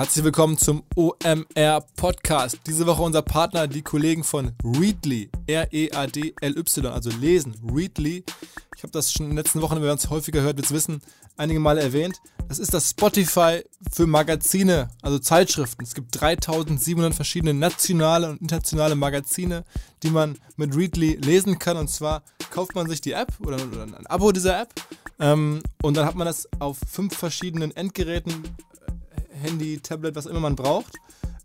Herzlich willkommen zum OMR Podcast. Diese Woche unser Partner, die Kollegen von Readly, R-E-A-D-L-Y, also lesen, Readly. Ich habe das schon in den letzten Wochen, wenn wir uns häufiger hört, wird wissen, einige Male erwähnt. Das ist das Spotify für Magazine, also Zeitschriften. Es gibt 3700 verschiedene nationale und internationale Magazine, die man mit Readly lesen kann. Und zwar kauft man sich die App oder, ein Abo dieser App ähm, und dann hat man das auf fünf verschiedenen Endgeräten, Handy, Tablet, was immer man braucht.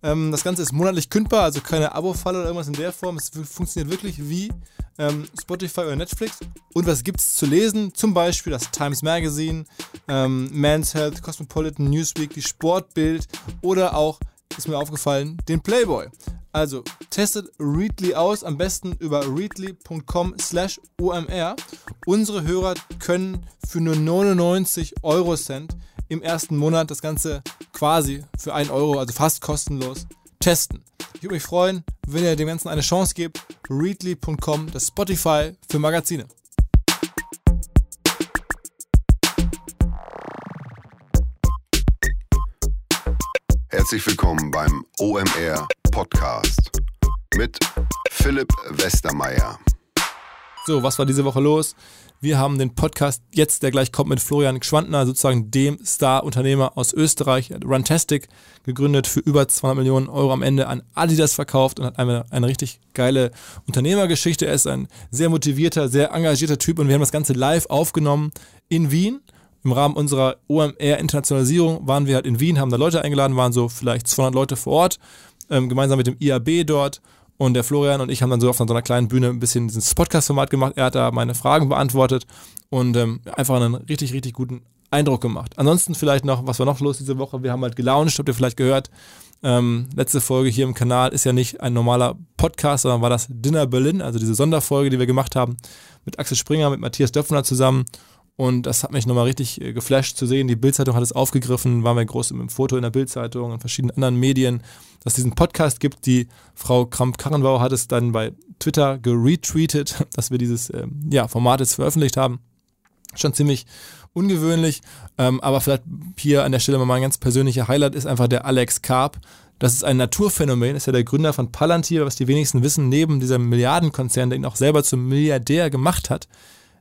Ähm, das Ganze ist monatlich kündbar, also keine Abo-Falle oder irgendwas in der Form. Es funktioniert wirklich wie ähm, Spotify oder Netflix. Und was gibt es zu lesen? Zum Beispiel das Times Magazine, ähm, Man's Health, Cosmopolitan, Newsweek, die Sportbild oder auch, ist mir aufgefallen, den Playboy. Also testet Readly aus, am besten über readly.com slash omr. Unsere Hörer können für nur 99 Euro Cent im ersten Monat das Ganze quasi für 1 Euro, also fast kostenlos, testen. Ich würde mich freuen, wenn ihr dem Ganzen eine Chance gebt. Readly.com, das Spotify für Magazine. Herzlich willkommen beim OMR Podcast mit Philipp Westermeier. So, was war diese Woche los? Wir haben den Podcast jetzt, der gleich kommt, mit Florian Schwantner, sozusagen dem Star-Unternehmer aus Österreich, Runtastic, gegründet, für über 200 Millionen Euro am Ende an Adidas verkauft und hat eine, eine richtig geile Unternehmergeschichte. Er ist ein sehr motivierter, sehr engagierter Typ und wir haben das Ganze live aufgenommen in Wien. Im Rahmen unserer OMR-Internationalisierung waren wir halt in Wien, haben da Leute eingeladen, waren so vielleicht 200 Leute vor Ort, ähm, gemeinsam mit dem IAB dort und der Florian und ich haben dann so auf so einer kleinen Bühne ein bisschen dieses Podcast-Format gemacht. Er hat da meine Fragen beantwortet und ähm, einfach einen richtig, richtig guten Eindruck gemacht. Ansonsten vielleicht noch, was war noch los diese Woche? Wir haben halt gelauncht, habt ihr vielleicht gehört. Ähm, letzte Folge hier im Kanal ist ja nicht ein normaler Podcast, sondern war das Dinner Berlin, also diese Sonderfolge, die wir gemacht haben mit Axel Springer, mit Matthias Döpfner zusammen. Und das hat mich nochmal richtig äh, geflasht zu sehen. Die Bildzeitung hat es aufgegriffen, waren wir groß im Foto in der Bildzeitung und verschiedenen anderen Medien, dass es diesen Podcast gibt. Die Frau Kramp-Karrenbauer hat es dann bei Twitter geretweetet, dass wir dieses ähm, ja, Format jetzt veröffentlicht haben. Schon ziemlich ungewöhnlich, ähm, aber vielleicht hier an der Stelle mal ein ganz persönlicher Highlight ist einfach der Alex Karp. Das ist ein Naturphänomen, ist ja der Gründer von Palantir, was die wenigsten wissen, neben diesem Milliardenkonzern, der ihn auch selber zum Milliardär gemacht hat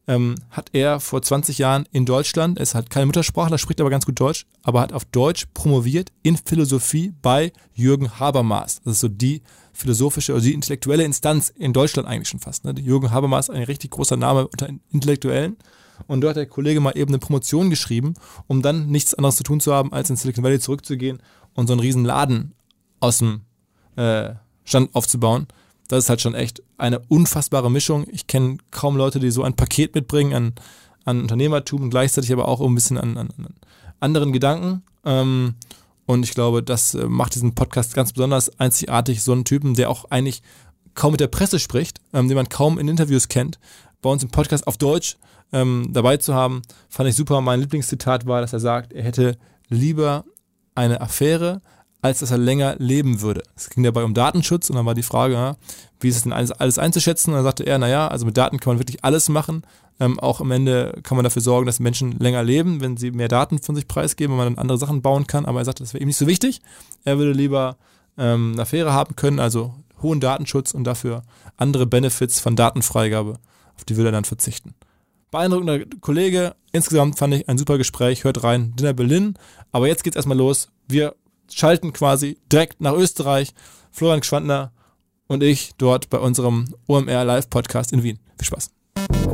ähm, hat er vor 20 Jahren in Deutschland, es hat keine Muttersprachler, spricht aber ganz gut Deutsch, aber hat auf Deutsch promoviert in Philosophie bei Jürgen Habermas. Das ist so die philosophische oder die intellektuelle Instanz in Deutschland eigentlich schon fast. Ne? Jürgen Habermas ein richtig großer Name unter Intellektuellen. Und dort hat der Kollege mal eben eine Promotion geschrieben, um dann nichts anderes zu tun zu haben, als in Silicon Valley zurückzugehen und so einen riesen Laden aus dem äh, Stand aufzubauen das ist halt schon echt eine unfassbare Mischung. Ich kenne kaum Leute, die so ein Paket mitbringen an, an Unternehmertum und gleichzeitig aber auch ein bisschen an, an, an anderen Gedanken. Ähm, und ich glaube, das äh, macht diesen Podcast ganz besonders einzigartig. So einen Typen, der auch eigentlich kaum mit der Presse spricht, ähm, den man kaum in Interviews kennt, bei uns im Podcast auf Deutsch ähm, dabei zu haben, fand ich super. Mein Lieblingszitat war, dass er sagt, er hätte lieber eine Affäre als dass er länger leben würde. Es ging dabei um Datenschutz und dann war die Frage, wie ist es denn alles, alles einzuschätzen? Und dann sagte er, naja, also mit Daten kann man wirklich alles machen. Ähm, auch am Ende kann man dafür sorgen, dass Menschen länger leben, wenn sie mehr Daten von sich preisgeben, wenn man dann andere Sachen bauen kann. Aber er sagte, das wäre ihm nicht so wichtig. Er würde lieber ähm, eine Affäre haben können, also hohen Datenschutz und dafür andere Benefits von Datenfreigabe, auf die würde er dann verzichten. Beeindruckender Kollege. Insgesamt fand ich ein super Gespräch. Hört rein. Dinner Berlin. Aber jetzt geht's erstmal los. Wir schalten quasi direkt nach Österreich. Florian Schwandner und ich dort bei unserem OMR Live Podcast in Wien. Viel Spaß.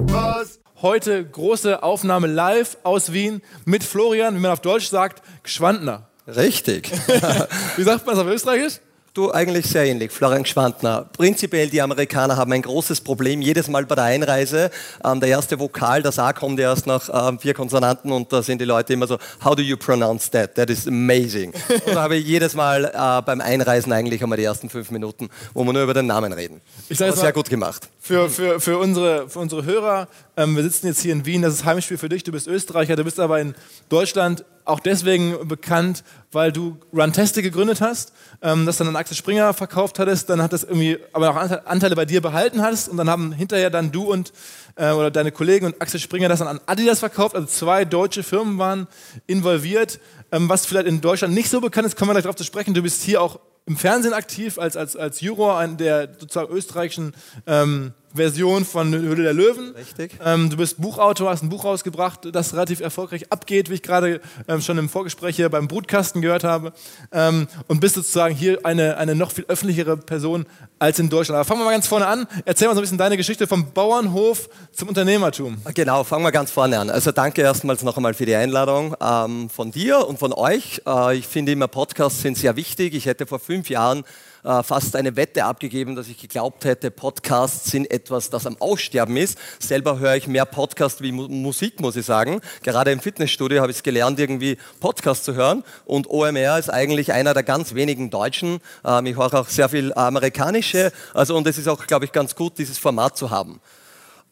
Was? Heute große Aufnahme live aus Wien mit Florian, wie man auf Deutsch sagt, Schwandner. Richtig. wie sagt man es auf Österreichisch? Du, eigentlich sehr ähnlich, Florian Schwantner. Prinzipiell, die Amerikaner haben ein großes Problem, jedes Mal bei der Einreise. Ähm, der erste Vokal, das A kommt erst nach ähm, vier Konsonanten und da sind die Leute immer so, how do you pronounce that? That is amazing. Und da habe ich jedes Mal äh, beim Einreisen eigentlich einmal die ersten fünf Minuten, wo wir nur über den Namen reden. Ich sage sehr gut gemacht. für, für, für, unsere, für unsere Hörer. Ähm, wir sitzen jetzt hier in Wien, das ist Heimspiel für dich. Du bist Österreicher, du bist aber in Deutschland auch deswegen bekannt, weil du Runtastic gegründet hast, ähm, das dann an Axel Springer verkauft hattest, dann hat das irgendwie aber auch Anteile bei dir behalten hast und dann haben hinterher dann du und äh, oder deine Kollegen und Axel Springer das dann an Adidas verkauft. Also zwei deutsche Firmen waren involviert. Ähm, was vielleicht in Deutschland nicht so bekannt ist, kommen wir gleich darauf zu sprechen. Du bist hier auch im Fernsehen aktiv als, als, als Juror an der sozusagen österreichischen ähm, Version von Höhle der Löwen. Richtig. Ähm, du bist Buchautor, hast ein Buch rausgebracht, das relativ erfolgreich abgeht, wie ich gerade ähm, schon im Vorgespräch hier beim Brutkasten gehört habe. Ähm, und bist sozusagen hier eine, eine noch viel öffentlichere Person als in Deutschland. Aber fangen wir mal ganz vorne an. Erzähl mal so ein bisschen deine Geschichte vom Bauernhof zum Unternehmertum. Genau, fangen wir ganz vorne an. Also danke erstmals noch einmal für die Einladung ähm, von dir und von euch. Äh, ich finde immer, Podcasts sind sehr wichtig. Ich hätte vor fünf Jahren äh, fast eine Wette abgegeben, dass ich geglaubt hätte, Podcasts sind etwas, das am Aussterben ist. Selber höre ich mehr Podcast wie Mu Musik, muss ich sagen. Gerade im Fitnessstudio habe ich es gelernt, irgendwie Podcast zu hören. Und OMR ist eigentlich einer der ganz wenigen Deutschen. Ähm, ich höre auch sehr viel amerikanische. Also, und es ist auch, glaube ich, ganz gut, dieses Format zu haben.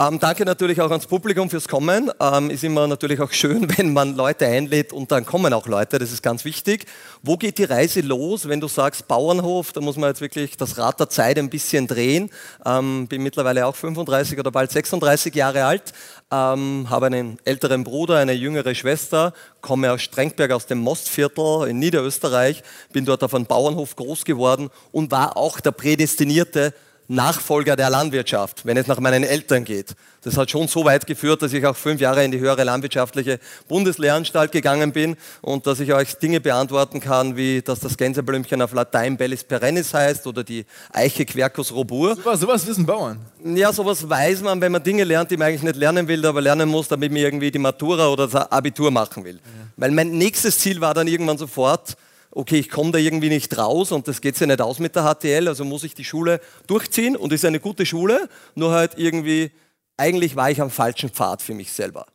Ähm, danke natürlich auch ans Publikum fürs Kommen. Ähm, ist immer natürlich auch schön, wenn man Leute einlädt und dann kommen auch Leute. Das ist ganz wichtig. Wo geht die Reise los? Wenn du sagst Bauernhof, da muss man jetzt wirklich das Rad der Zeit ein bisschen drehen. Ähm, bin mittlerweile auch 35 oder bald 36 Jahre alt. Ähm, habe einen älteren Bruder, eine jüngere Schwester, komme aus Strengberg aus dem Mostviertel in Niederösterreich, bin dort auf einem Bauernhof groß geworden und war auch der prädestinierte Nachfolger der Landwirtschaft, wenn es nach meinen Eltern geht. Das hat schon so weit geführt, dass ich auch fünf Jahre in die höhere landwirtschaftliche Bundeslehranstalt gegangen bin und dass ich euch Dinge beantworten kann, wie dass das Gänseblümchen auf Latein Bellis perennis heißt oder die Eiche Quercus robur. Super, sowas wissen Bauern. Ja, sowas weiß man, wenn man Dinge lernt, die man eigentlich nicht lernen will, aber lernen muss, damit man irgendwie die Matura oder das Abitur machen will. Ja. Weil mein nächstes Ziel war dann irgendwann sofort, okay, ich komme da irgendwie nicht raus und das geht ja nicht aus mit der HTL, also muss ich die Schule durchziehen und ist eine gute Schule, nur halt irgendwie, eigentlich war ich am falschen Pfad für mich selber.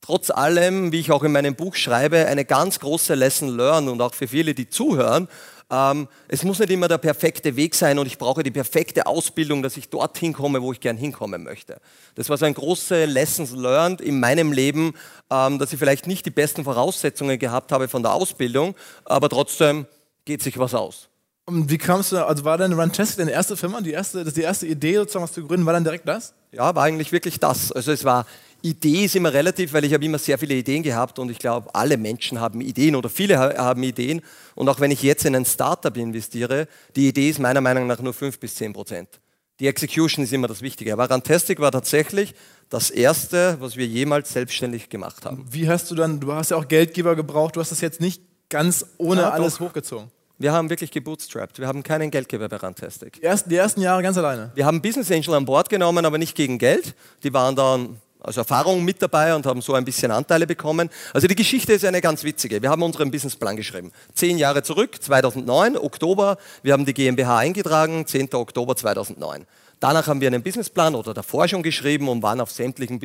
Trotz allem, wie ich auch in meinem Buch schreibe, eine ganz große Lesson learned und auch für viele, die zuhören, ähm, es muss nicht immer der perfekte Weg sein und ich brauche die perfekte Ausbildung, dass ich dorthin komme, wo ich gern hinkommen möchte. Das war so ein große Lessons learned in meinem Leben, ähm, dass ich vielleicht nicht die besten Voraussetzungen gehabt habe von der Ausbildung, aber trotzdem geht sich was aus. Und wie kamst du, also war deine Runtastic deine erste Firma, die erste, das die erste Idee sozusagen, was zu gründen, war dann direkt das? Ja, war eigentlich wirklich das. Also es war Idee ist immer relativ, weil ich habe immer sehr viele Ideen gehabt und ich glaube, alle Menschen haben Ideen oder viele haben Ideen. Und auch wenn ich jetzt in ein Startup investiere, die Idee ist meiner Meinung nach nur 5 bis 10 Prozent. Die Execution ist immer das Wichtige. Aber Rantastic war tatsächlich das erste, was wir jemals selbstständig gemacht haben. Wie hast du dann, du hast ja auch Geldgeber gebraucht, du hast das jetzt nicht ganz ohne ja, alles hochgezogen. Wir haben wirklich gebootstrapped. Wir haben keinen Geldgeber bei Rantastic. Die ersten, die ersten Jahre ganz alleine? Wir haben Business Angel an Bord genommen, aber nicht gegen Geld. Die waren dann also Erfahrung mit dabei und haben so ein bisschen Anteile bekommen. Also die Geschichte ist eine ganz witzige. Wir haben unseren Businessplan geschrieben. Zehn Jahre zurück, 2009, Oktober. Wir haben die GmbH eingetragen, 10. Oktober 2009. Danach haben wir einen Businessplan oder davor schon geschrieben und waren auf sämtlichen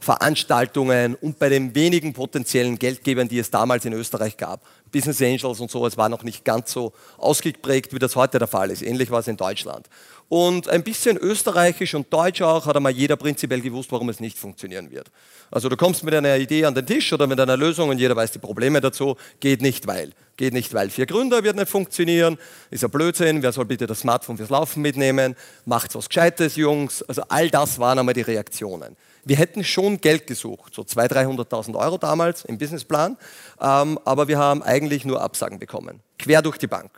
Businessplan-Veranstaltungen und bei den wenigen potenziellen Geldgebern, die es damals in Österreich gab. Business Angels und so, es war noch nicht ganz so ausgeprägt, wie das heute der Fall ist. Ähnlich war es in Deutschland. Und ein bisschen österreichisch und deutsch auch hat einmal jeder prinzipiell gewusst, warum es nicht funktionieren wird. Also du kommst mit einer Idee an den Tisch oder mit einer Lösung und jeder weiß die Probleme dazu. Geht nicht, weil. Geht nicht, weil. Vier Gründer wird nicht funktionieren. Ist ein Blödsinn. Wer soll bitte das Smartphone fürs Laufen mitnehmen? Macht's was Gescheites, Jungs. Also all das waren einmal die Reaktionen. Wir hätten schon Geld gesucht, so 200.000, 300.000 Euro damals im Businessplan, ähm, aber wir haben eigentlich nur Absagen bekommen. Quer durch die Bank.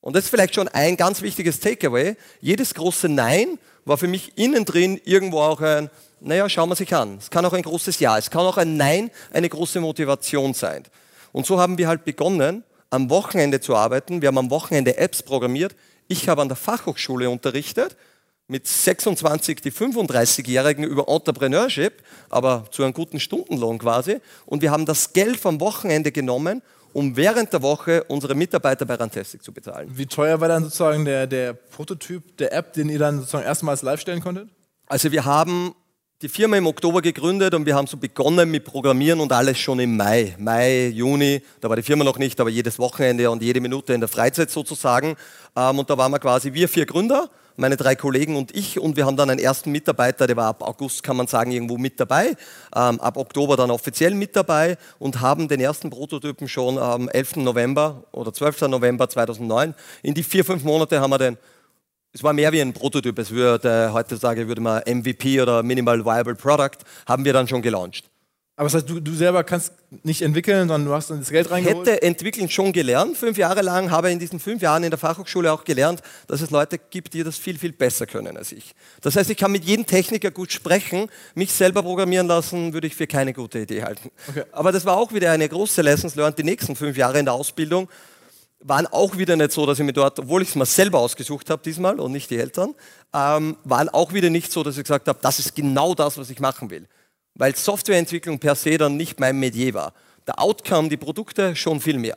Und das ist vielleicht schon ein ganz wichtiges Takeaway. Jedes große Nein war für mich innen drin irgendwo auch ein, naja, schauen wir sich an. Es kann auch ein großes Ja, es kann auch ein Nein eine große Motivation sein. Und so haben wir halt begonnen, am Wochenende zu arbeiten. Wir haben am Wochenende Apps programmiert. Ich habe an der Fachhochschule unterrichtet, mit 26 die 35-Jährigen über Entrepreneurship, aber zu einem guten Stundenlohn quasi. Und wir haben das Geld vom Wochenende genommen um während der Woche unsere Mitarbeiter bei Rantastic zu bezahlen. Wie teuer war dann sozusagen der, der Prototyp der App, den ihr dann sozusagen erstmals live stellen konntet? Also wir haben die Firma im Oktober gegründet und wir haben so begonnen mit Programmieren und alles schon im Mai. Mai, Juni, da war die Firma noch nicht, aber jedes Wochenende und jede Minute in der Freizeit sozusagen. Ähm, und da waren wir quasi wir vier Gründer, meine drei Kollegen und ich. Und wir haben dann einen ersten Mitarbeiter, der war ab August, kann man sagen, irgendwo mit dabei. Ähm, ab Oktober dann offiziell mit dabei und haben den ersten Prototypen schon am 11. November oder 12. November 2009. In die vier, fünf Monate haben wir den es war mehr wie ein Prototyp. Es würde heutzutage würde man MVP oder Minimal Viable Product haben wir dann schon gelauncht. Aber das heißt, du, du selber kannst nicht entwickeln, sondern du hast dann das Geld reingeholt? Hätte entwickeln schon gelernt. Fünf Jahre lang habe ich in diesen fünf Jahren in der Fachhochschule auch gelernt, dass es Leute gibt, die das viel, viel besser können als ich. Das heißt, ich kann mit jedem Techniker gut sprechen. Mich selber programmieren lassen, würde ich für keine gute Idee halten. Okay. Aber das war auch wieder eine große Lessons learned. Die nächsten fünf Jahre in der Ausbildung waren auch wieder nicht so, dass ich mir dort, obwohl ich es mir selber ausgesucht habe diesmal und nicht die Eltern, ähm, waren auch wieder nicht so, dass ich gesagt habe, das ist genau das, was ich machen will weil Softwareentwicklung per se dann nicht mein Metier war. Der Outcome, die Produkte, schon viel mehr.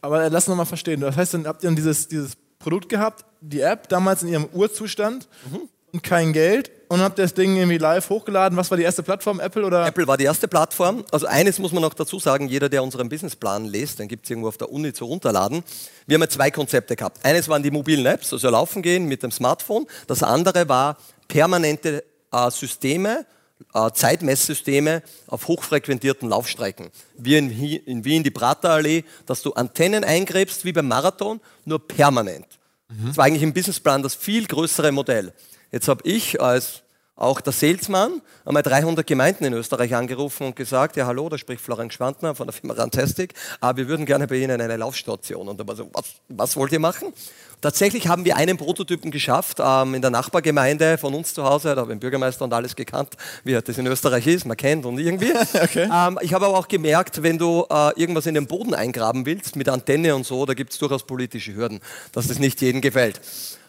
Aber lass uns mal verstehen. Das heißt, dann habt ihr dann dieses, dieses Produkt gehabt, die App, damals in ihrem Urzustand mhm. und kein Geld und habt das Ding irgendwie live hochgeladen. Was war die erste Plattform, Apple oder? Apple war die erste Plattform. Also eines muss man noch dazu sagen, jeder, der unseren Businessplan liest, den gibt es irgendwo auf der Uni zu runterladen. Wir haben ja zwei Konzepte gehabt. Eines waren die mobilen Apps, also laufen gehen mit dem Smartphone. Das andere war permanente äh, Systeme, Zeitmesssysteme auf hochfrequentierten Laufstrecken. Wie in, in Wien die Praterallee, dass du Antennen eingräbst wie beim Marathon, nur permanent. Mhm. Das war eigentlich im Businessplan das viel größere Modell. Jetzt habe ich als auch der Salesman einmal 300 Gemeinden in Österreich angerufen und gesagt, ja hallo, da spricht Florian Schwantner von der Firma Rantastic, aber wir würden gerne bei Ihnen eine Laufstation. Und da war so, was, was wollt ihr machen? Tatsächlich haben wir einen Prototypen geschafft ähm, in der Nachbargemeinde von uns zu Hause. Da habe ich den Bürgermeister und alles gekannt, wie das in Österreich ist. Man kennt und irgendwie. okay. ähm, ich habe aber auch gemerkt, wenn du äh, irgendwas in den Boden eingraben willst mit Antenne und so, da gibt es durchaus politische Hürden, dass das nicht jedem gefällt.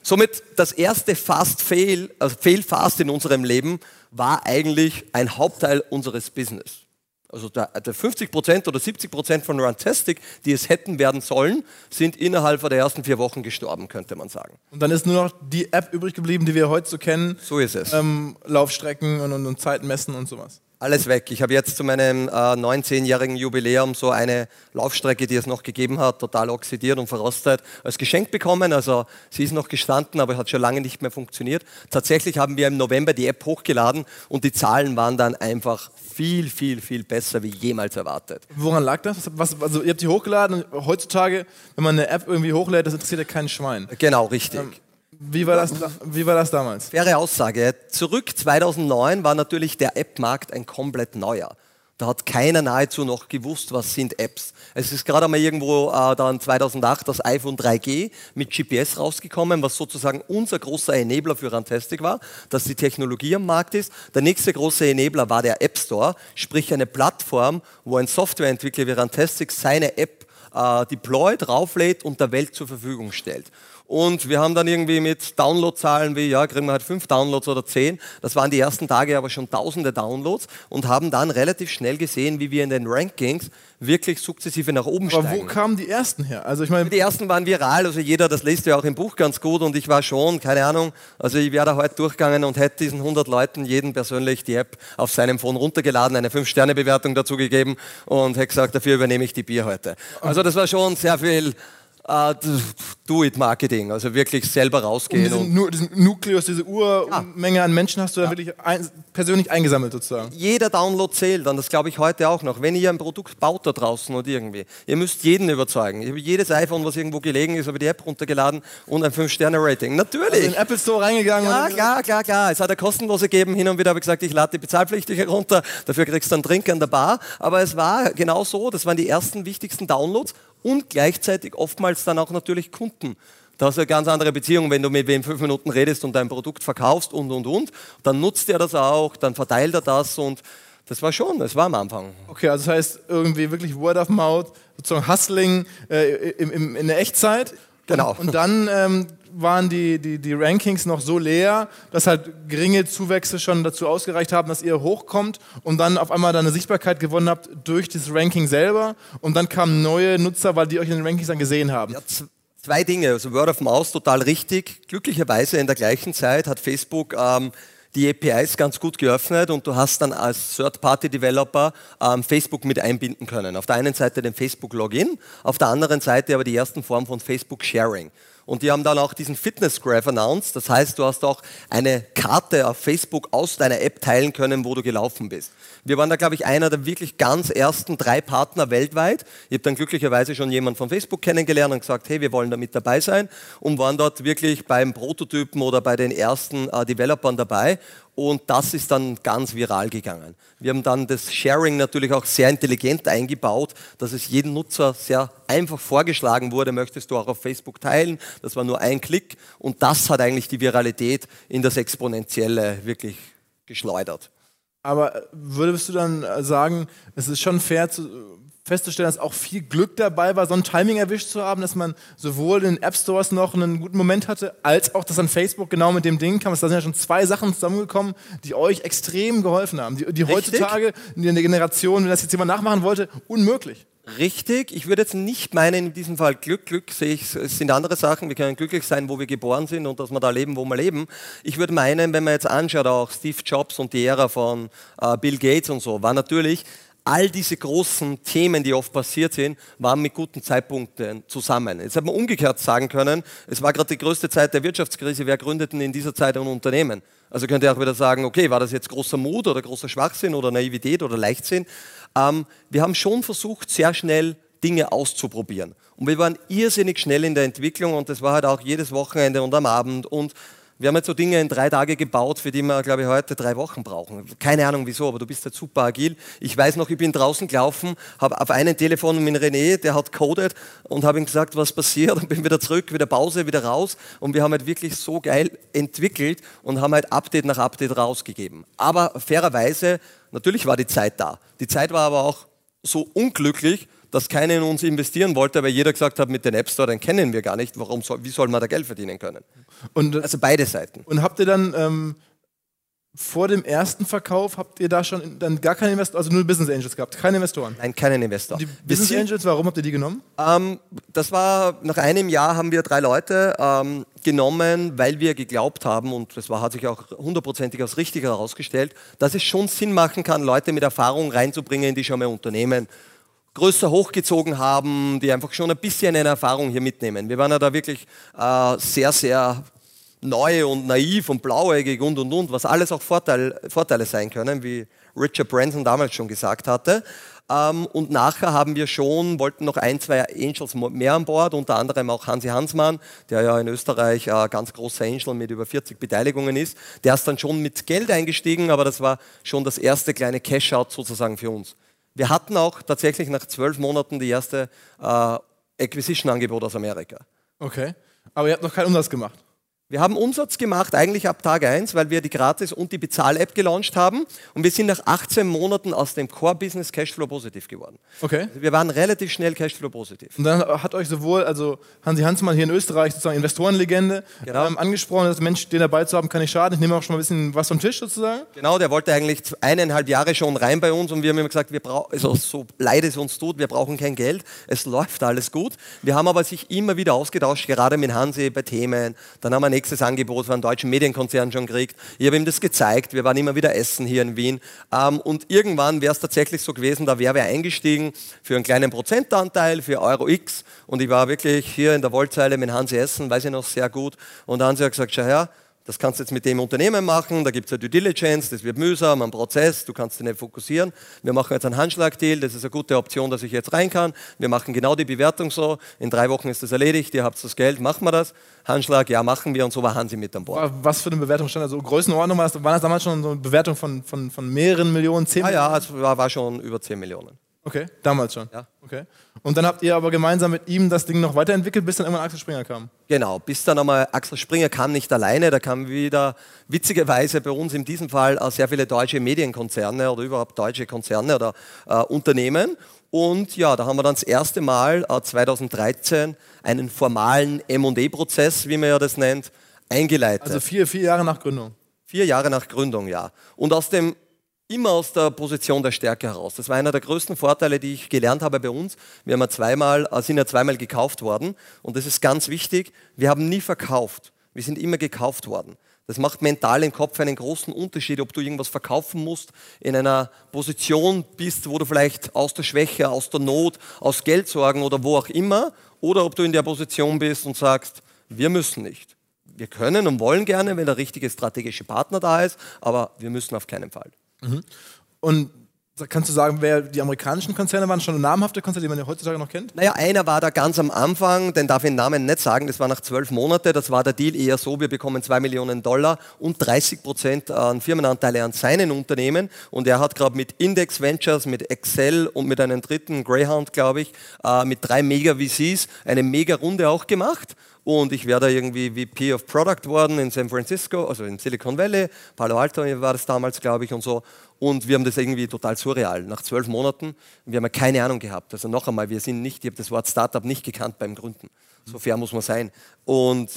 Somit das erste Fast-Fail, also Fail-Fast in unserem Leben war eigentlich ein Hauptteil unseres Business. Also der, der 50% oder 70% von Runtastic, die es hätten werden sollen, sind innerhalb der ersten vier Wochen gestorben, könnte man sagen. Und dann ist nur noch die App übrig geblieben, die wir heute so kennen. So ist es. Ähm, Laufstrecken und, und, und Zeiten messen und sowas alles weg. Ich habe jetzt zu meinem äh, 19-jährigen Jubiläum so eine Laufstrecke, die es noch gegeben hat, total oxidiert und verrostet, als Geschenk bekommen. Also sie ist noch gestanden, aber hat schon lange nicht mehr funktioniert. Tatsächlich haben wir im November die App hochgeladen und die Zahlen waren dann einfach viel, viel, viel besser wie jemals erwartet. Woran lag das? Was, also ihr habt die hochgeladen und heutzutage, wenn man eine App irgendwie hochlädt, das interessiert ja kein Schwein. Genau, richtig. Ähm, wie war, das, wie war das damals? Faire Aussage. Zurück 2009 war natürlich der App-Markt ein komplett neuer. Da hat keiner nahezu noch gewusst, was sind Apps. Es ist gerade einmal irgendwo äh, dann 2008 das iPhone 3G mit GPS rausgekommen, was sozusagen unser großer Enabler für Rantastic war, dass die Technologie am Markt ist. Der nächste große Enabler war der App Store, sprich eine Plattform, wo ein Softwareentwickler wie Rantastic seine App äh, deployt, rauflädt und der Welt zur Verfügung stellt. Und wir haben dann irgendwie mit Downloadzahlen wie, ja, kriegen wir halt fünf Downloads oder zehn. Das waren die ersten Tage aber schon tausende Downloads und haben dann relativ schnell gesehen, wie wir in den Rankings wirklich sukzessive nach oben aber steigen. Aber wo kamen die ersten her? Also ich meine, die ersten waren viral, also jeder, das liest ja auch im Buch ganz gut und ich war schon, keine Ahnung, also ich wäre da heute durchgegangen und hätte diesen 100 Leuten jeden persönlich die App auf seinem Phone runtergeladen, eine 5-Sterne-Bewertung dazu gegeben und hätte gesagt, dafür übernehme ich die Bier heute. Also das war schon sehr viel Uh, Do-it-Marketing, also wirklich selber rausgehen. Und diesen, und diesen Nukleus, diese Urmenge ja. an Menschen hast du ja. wirklich ein, persönlich eingesammelt sozusagen. Jeder Download zählt und das glaube ich heute auch noch. Wenn ihr ein Produkt baut da draußen oder irgendwie, ihr müsst jeden überzeugen. Ich habe jedes iPhone, was irgendwo gelegen ist, habe die App runtergeladen und ein 5-Sterne-Rating. Natürlich. Also in den Apple Store reingegangen. Ja, klar, klar, klar. Es hat eine kostenlose gegeben. Hin und wieder habe ich gesagt, ich lade die bezahlpflichtige runter. Dafür kriegst du einen Drink an der Bar. Aber es war genau so. Das waren die ersten wichtigsten Downloads und gleichzeitig oftmals dann auch natürlich Kunden. Da hast du eine ganz andere Beziehung, wenn du mit wem fünf Minuten redest und dein Produkt verkaufst und, und, und. Dann nutzt er das auch, dann verteilt er das und das war schon, das war am Anfang. Okay, also das heißt irgendwie wirklich Word of Mouth, sozusagen Hustling äh, im, im, in der Echtzeit. Genau. Und, dann ähm, waren die, die, die Rankings noch so leer, dass halt geringe Zuwächse schon dazu ausgereicht haben, dass ihr hochkommt und dann auf einmal eine Sichtbarkeit gewonnen habt durch das Ranking selber und dann kamen neue Nutzer, weil die euch in den Rankings dann gesehen haben. Ja, zwei Dinge. Also Word of Mouse total richtig. Glücklicherweise in der gleichen Zeit hat Facebook ähm, die APIs ganz gut geöffnet und du hast dann als Third-Party-Developer ähm, Facebook mit einbinden können. Auf der einen Seite den Facebook-Login, auf der anderen Seite aber die ersten Formen von Facebook-Sharing. Und die haben dann auch diesen Fitness Graph announced. Das heißt, du hast auch eine Karte auf Facebook aus deiner App teilen können, wo du gelaufen bist. Wir waren da, glaube ich, einer der wirklich ganz ersten drei Partner weltweit. Ich habe dann glücklicherweise schon jemanden von Facebook kennengelernt und gesagt, hey, wir wollen da mit dabei sein und waren dort wirklich beim Prototypen oder bei den ersten äh, Developern dabei und das ist dann ganz viral gegangen. Wir haben dann das Sharing natürlich auch sehr intelligent eingebaut, dass es jedem Nutzer sehr einfach vorgeschlagen wurde, möchtest du auch auf Facebook teilen. Das war nur ein Klick und das hat eigentlich die Viralität in das Exponentielle wirklich geschleudert. Aber würdest du dann sagen, es ist schon fair zu, festzustellen, dass auch viel Glück dabei war, so ein Timing erwischt zu haben, dass man sowohl in den App Stores noch einen guten Moment hatte, als auch, dass an Facebook genau mit dem Ding kam. Da sind ja schon zwei Sachen zusammengekommen, die euch extrem geholfen haben. Die, die heutzutage in der Generation, wenn das jetzt jemand nachmachen wollte, unmöglich. Richtig. Ich würde jetzt nicht meinen, in diesem Fall Glück. Glück sehe ich, es sind andere Sachen. Wir können glücklich sein, wo wir geboren sind und dass wir da leben, wo wir leben. Ich würde meinen, wenn man jetzt anschaut, auch Steve Jobs und die Ära von äh, Bill Gates und so, war natürlich all diese großen Themen, die oft passiert sind, waren mit guten Zeitpunkten zusammen. Jetzt hat man umgekehrt sagen können, es war gerade die größte Zeit der Wirtschaftskrise, wer gründeten in dieser Zeit ein Unternehmen? Also könnt ihr auch wieder sagen, okay, war das jetzt großer Mut oder großer Schwachsinn oder Naivität oder Leichtsinn? Ähm, wir haben schon versucht, sehr schnell Dinge auszuprobieren. Und wir waren irrsinnig schnell in der Entwicklung und das war halt auch jedes Wochenende und am Abend und wir haben jetzt so Dinge in drei Tage gebaut, für die wir, glaube ich, heute drei Wochen brauchen. Keine Ahnung wieso, aber du bist jetzt super agil. Ich weiß noch, ich bin draußen gelaufen, habe auf einem Telefon mit René, der hat coded und habe ihm gesagt, was passiert und bin wieder zurück, wieder Pause, wieder raus und wir haben halt wirklich so geil entwickelt und haben halt Update nach Update rausgegeben. Aber fairerweise, natürlich war die Zeit da. Die Zeit war aber auch so unglücklich, dass keiner in uns investieren wollte, weil jeder gesagt hat, mit den App Store, den kennen wir gar nicht, warum soll, wie soll man da Geld verdienen können? Und, also beide Seiten. Und habt ihr dann ähm, vor dem ersten Verkauf, habt ihr da schon dann gar keine Investoren, also nur Business Angels gehabt, keine Investoren? Nein, keine Investoren. Die Business sind, Angels, warum habt ihr die genommen? Ähm, das war, nach einem Jahr haben wir drei Leute ähm, genommen, weil wir geglaubt haben, und das war, hat sich auch hundertprozentig als richtig herausgestellt, dass es schon Sinn machen kann, Leute mit Erfahrung reinzubringen, die schon mal Unternehmen größer hochgezogen haben, die einfach schon ein bisschen eine Erfahrung hier mitnehmen. Wir waren ja da wirklich äh, sehr, sehr neu und naiv und blauäugig und und und, was alles auch Vorteil, Vorteile sein können, wie Richard Branson damals schon gesagt hatte. Ähm, und nachher haben wir schon, wollten noch ein, zwei Angels mehr an Bord, unter anderem auch Hansi Hansmann, der ja in Österreich ein ganz großer Angel mit über 40 Beteiligungen ist. Der ist dann schon mit Geld eingestiegen, aber das war schon das erste kleine Cash-out sozusagen für uns. Wir hatten auch tatsächlich nach zwölf Monaten die erste äh, Acquisition-Angebot aus Amerika. Okay, aber ihr habt noch keinen Umsatz gemacht. Wir haben Umsatz gemacht, eigentlich ab Tag 1, weil wir die Gratis- und die Bezahl-App gelauncht haben. Und wir sind nach 18 Monaten aus dem Core-Business Cashflow positiv geworden. Okay. Also wir waren relativ schnell Cashflow positiv. Und dann hat euch sowohl, also Hansi Hansmann hier in Österreich, sozusagen Investorenlegende, genau. ähm, angesprochen, dass Mensch, den dabei zu haben, kann nicht schaden. Ich nehme auch schon mal ein bisschen was vom Tisch sozusagen. Genau, der wollte eigentlich eineinhalb Jahre schon rein bei uns und wir haben immer gesagt, wir brauchen, also so leid es uns tut, wir brauchen kein Geld. Es läuft alles gut. Wir haben aber sich immer wieder ausgetauscht, gerade mit Hansi bei Themen. Dann haben wir nächstes Angebot von einem deutschen Medienkonzern schon gekriegt. Ich habe ihm das gezeigt. Wir waren immer wieder essen hier in Wien. Ähm, und irgendwann wäre es tatsächlich so gewesen, da wäre er eingestiegen für einen kleinen Prozentanteil, für Euro X. Und ich war wirklich hier in der Wollzeile mit Hansi Essen, weiß ich noch sehr gut. Und Hansi hat gesagt, schau her, das kannst du jetzt mit dem Unternehmen machen, da gibt es eine Due Diligence, das wird mühsam, ein Prozess, du kannst dich nicht fokussieren. Wir machen jetzt einen Handschlagdeal, das ist eine gute Option, dass ich jetzt rein kann. Wir machen genau die Bewertung so, in drei Wochen ist das erledigt, ihr habt das Geld, machen wir das. Handschlag, ja, machen wir und so war Hansi mit an Bord. Was für eine Bewertung stand da? So Größenordnung, war das, war das damals schon so eine Bewertung von, von, von mehreren Millionen, zehn ah, Millionen? Ja, es war, war schon über zehn Millionen. Okay, damals schon. Ja. Okay. Und dann habt ihr aber gemeinsam mit ihm das Ding noch weiterentwickelt, bis dann irgendwann Axel Springer kam. Genau, bis dann einmal Axel Springer kam nicht alleine, da kamen wieder witzigerweise bei uns in diesem Fall sehr viele deutsche Medienkonzerne oder überhaupt deutsche Konzerne oder äh, Unternehmen. Und ja, da haben wir dann das erste Mal äh, 2013 einen formalen M&E-Prozess, wie man ja das nennt, eingeleitet. Also vier, vier Jahre nach Gründung. Vier Jahre nach Gründung, ja. Und aus dem immer aus der Position der Stärke heraus. Das war einer der größten Vorteile, die ich gelernt habe bei uns. Wir haben ja zweimal, äh, sind ja zweimal gekauft worden und das ist ganz wichtig. Wir haben nie verkauft. Wir sind immer gekauft worden. Das macht mental im Kopf einen großen Unterschied, ob du irgendwas verkaufen musst, in einer Position bist, wo du vielleicht aus der Schwäche, aus der Not, aus Geldsorgen oder wo auch immer, oder ob du in der Position bist und sagst, Wir müssen nicht. Wir können und wollen gerne, wenn der richtige strategische Partner da ist, aber wir müssen auf keinen Fall. Und Kannst du sagen, wer die amerikanischen Konzerne waren? Schon namhafte Konzerne, die man ja heutzutage noch kennt? Naja, einer war da ganz am Anfang, den darf ich den Namen nicht sagen, das war nach zwölf Monaten. Das war der Deal eher so, wir bekommen zwei Millionen Dollar und 30 Prozent an Firmenanteile an seinen Unternehmen. Und er hat gerade mit Index Ventures, mit Excel und mit einem dritten, Greyhound, glaube ich, äh, mit drei Mega-VCs eine Mega-Runde auch gemacht und ich wäre da irgendwie VP of Product worden in San Francisco, also in Silicon Valley, Palo Alto war das damals, glaube ich, und so. Und wir haben das irgendwie total surreal. Nach zwölf Monaten, wir haben ja keine Ahnung gehabt. Also noch einmal, wir sind nicht, ich habe das Wort Startup nicht gekannt beim Gründen. So fair muss man sein. Und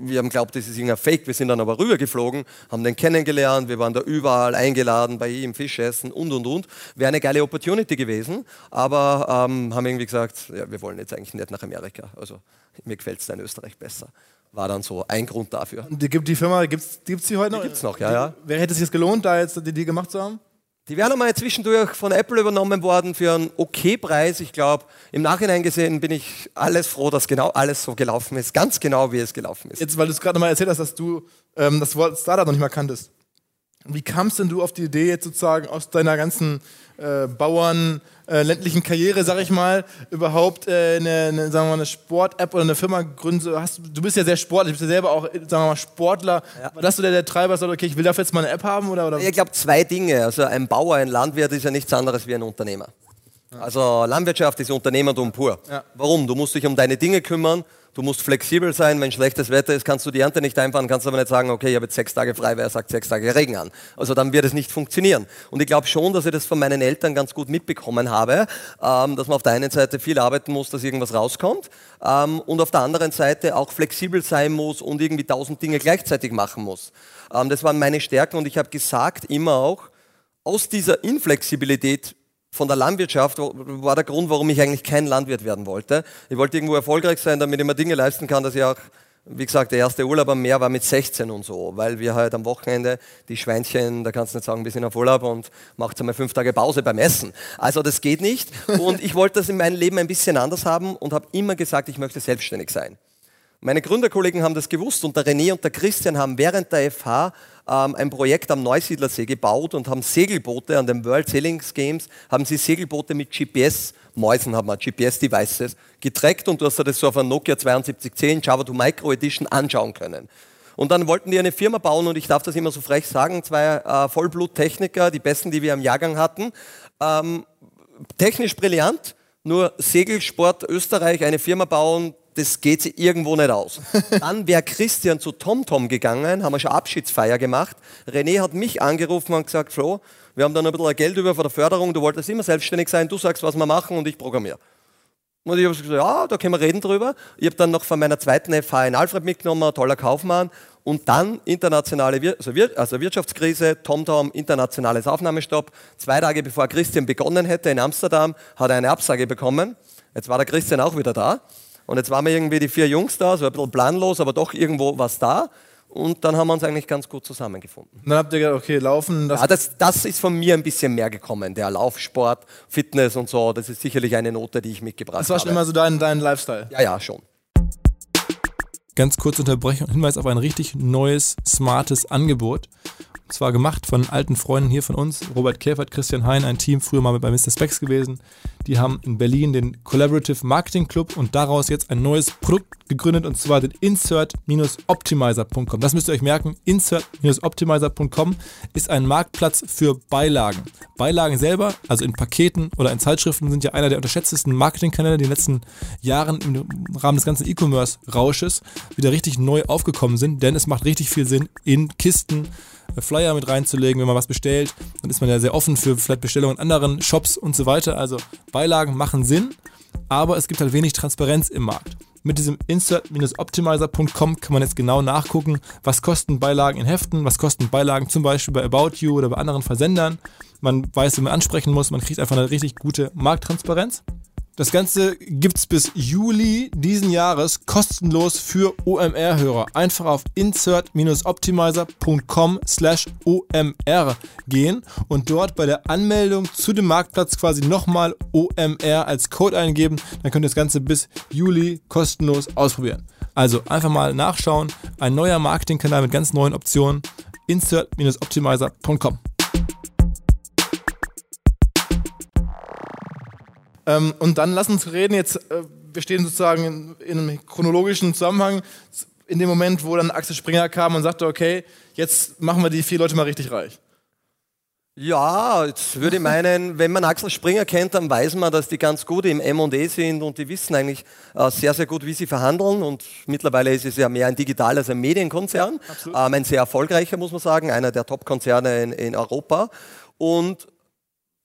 wir haben geglaubt, das ist irgendein Fake. Wir sind dann aber rübergeflogen, haben den kennengelernt, wir waren da überall eingeladen, bei ihm Fisch essen und und und. Wäre eine geile Opportunity gewesen, aber ähm, haben irgendwie gesagt, ja, wir wollen jetzt eigentlich nicht nach Amerika. Also mir gefällt es da in Österreich besser. War dann so ein Grund dafür. Die, die Firma, gibt es die heute noch? Die gibt es noch, ja, ja. Wer hätte es sich gelohnt, da jetzt die, die gemacht zu haben? Die wären einmal zwischendurch von Apple übernommen worden für einen okay Preis. Ich glaube, im Nachhinein gesehen bin ich alles froh, dass genau alles so gelaufen ist. Ganz genau, wie es gelaufen ist. Jetzt, weil du es gerade nochmal erzählt hast, dass du ähm, das Wort Startup noch nicht mal kanntest. Wie kamst denn du auf die Idee, jetzt sozusagen aus deiner ganzen äh, Bauern, äh, ländlichen Karriere, sag ich mal, überhaupt äh, eine, eine, sagen wir mal, eine Sport-App oder eine Firma gründen? Hast, du bist ja sehr sportlich, du bist ja selber auch, sagen wir mal, Sportler. Ja. War das so der, der Treiber, sagt, okay, ich will dafür jetzt mal eine App haben? Oder, oder? Ich glaube, zwei Dinge. Also ein Bauer, ein Landwirt ist ja nichts anderes wie ein Unternehmer. Ja. Also Landwirtschaft ist Unternehmertum pur. Ja. Warum? Du musst dich um deine Dinge kümmern, Du musst flexibel sein, wenn schlechtes Wetter ist, kannst du die Ernte nicht einfahren, kannst aber nicht sagen, okay, ich habe jetzt sechs Tage frei, weil er sagt sechs Tage Regen an. Also dann wird es nicht funktionieren. Und ich glaube schon, dass ich das von meinen Eltern ganz gut mitbekommen habe, ähm, dass man auf der einen Seite viel arbeiten muss, dass irgendwas rauskommt ähm, und auf der anderen Seite auch flexibel sein muss und irgendwie tausend Dinge gleichzeitig machen muss. Ähm, das waren meine Stärken und ich habe gesagt immer auch, aus dieser Inflexibilität von der Landwirtschaft war der Grund, warum ich eigentlich kein Landwirt werden wollte. Ich wollte irgendwo erfolgreich sein, damit ich mir Dinge leisten kann, dass ich auch, wie gesagt, der erste Urlaub am Meer war mit 16 und so, weil wir halt am Wochenende die Schweinchen, da kannst du nicht sagen, wir sind auf Urlaub und macht einmal fünf Tage Pause beim Essen. Also das geht nicht. Und ich wollte das in meinem Leben ein bisschen anders haben und habe immer gesagt, ich möchte selbstständig sein. Meine Gründerkollegen haben das gewusst und der René und der Christian haben während der FH ähm, ein Projekt am Neusiedlersee gebaut und haben Segelboote an den World Sailing Games, haben sie Segelboote mit GPS, Mäusen haben wir, GPS-Devices, getrackt und du hast das so auf einer Nokia 7210 Java 2 Micro Edition anschauen können. Und dann wollten die eine Firma bauen und ich darf das immer so frech sagen, zwei äh, Vollbluttechniker, die besten, die wir im Jahrgang hatten. Ähm, technisch brillant, nur Segelsport Österreich, eine Firma bauen, das geht sich irgendwo nicht aus. Dann wäre Christian zu TomTom gegangen, haben wir schon Abschiedsfeier gemacht. René hat mich angerufen und gesagt, Flo, wir haben dann ein bisschen Geld über von der Förderung, du wolltest immer selbstständig sein, du sagst, was wir machen und ich programmiere. Und ich habe gesagt, ja, da können wir reden drüber. Ich habe dann noch von meiner zweiten FH in Alfred mitgenommen, ein toller Kaufmann. Und dann internationale Wir also, Wir also Wirtschaftskrise, TomTom, internationales Aufnahmestopp. Zwei Tage bevor Christian begonnen hätte in Amsterdam, hat er eine Absage bekommen. Jetzt war der Christian auch wieder da. Und jetzt waren wir irgendwie die vier Jungs da, so ein bisschen planlos, aber doch irgendwo was da. Und dann haben wir uns eigentlich ganz gut zusammengefunden. dann habt ihr gesagt, okay, Laufen. Das ja, das, das ist von mir ein bisschen mehr gekommen. Der Laufsport, Fitness und so, das ist sicherlich eine Note, die ich mitgebracht habe. Das war schon immer so dein, dein Lifestyle? Ja, ja, schon. Ganz kurz Unterbrechung, Hinweis auf ein richtig neues, smartes Angebot. Zwar gemacht von alten Freunden hier von uns, Robert Käfert, Christian Hein, ein Team, früher mal bei Mr. Specs gewesen. Die haben in Berlin den Collaborative Marketing Club und daraus jetzt ein neues Produkt gegründet und zwar den Insert-Optimizer.com. Das müsst ihr euch merken. Insert-Optimizer.com ist ein Marktplatz für Beilagen. Beilagen selber, also in Paketen oder in Zeitschriften, sind ja einer der unterschätztesten Marketingkanäle, die in den letzten Jahren im Rahmen des ganzen E-Commerce-Rausches wieder richtig neu aufgekommen sind, denn es macht richtig viel Sinn, in Kisten Flyer mit reinzulegen, wenn man was bestellt. Dann ist man ja sehr offen für vielleicht Bestellungen in anderen Shops und so weiter. Also Beilagen machen Sinn, aber es gibt halt wenig Transparenz im Markt. Mit diesem insert-optimizer.com kann man jetzt genau nachgucken, was kosten Beilagen in Heften, was kosten Beilagen zum Beispiel bei About You oder bei anderen Versendern. Man weiß, wie man ansprechen muss, man kriegt einfach eine richtig gute Markttransparenz. Das Ganze gibt es bis Juli diesen Jahres kostenlos für OMR-Hörer. Einfach auf insert-optimizer.com slash OMR gehen und dort bei der Anmeldung zu dem Marktplatz quasi nochmal OMR als Code eingeben. Dann könnt ihr das Ganze bis Juli kostenlos ausprobieren. Also einfach mal nachschauen. Ein neuer Marketingkanal mit ganz neuen Optionen. Insert-optimizer.com. Ähm, und dann lass uns reden jetzt, äh, wir stehen sozusagen in, in, einem chronologischen Zusammenhang, in dem Moment, wo dann Axel Springer kam und sagte, okay, jetzt machen wir die vier Leute mal richtig reich. Ja, jetzt würde ich meinen, wenn man Axel Springer kennt, dann weiß man, dass die ganz gut im M&E sind und die wissen eigentlich äh, sehr, sehr gut, wie sie verhandeln. Und mittlerweile ist es ja mehr ein digital als ein Medienkonzern, ähm, ein sehr erfolgreicher, muss man sagen, einer der Top-Konzerne in, in Europa. Und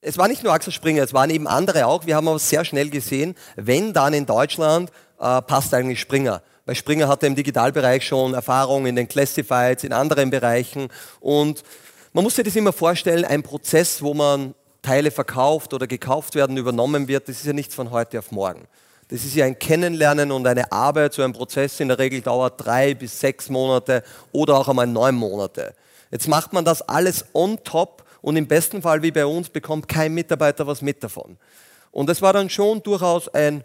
es war nicht nur Axel Springer, es waren eben andere auch. Wir haben aber sehr schnell gesehen, wenn dann in Deutschland, äh, passt eigentlich Springer. Weil Springer hatte im Digitalbereich schon Erfahrung in den Classifieds, in anderen Bereichen und man muss sich das immer vorstellen, ein Prozess, wo man Teile verkauft oder gekauft werden, übernommen wird, das ist ja nichts von heute auf morgen. Das ist ja ein Kennenlernen und eine Arbeit. So ein Prozess in der Regel dauert drei bis sechs Monate oder auch einmal neun Monate. Jetzt macht man das alles on top und im besten Fall wie bei uns bekommt kein Mitarbeiter was mit davon. Und das war dann schon durchaus ein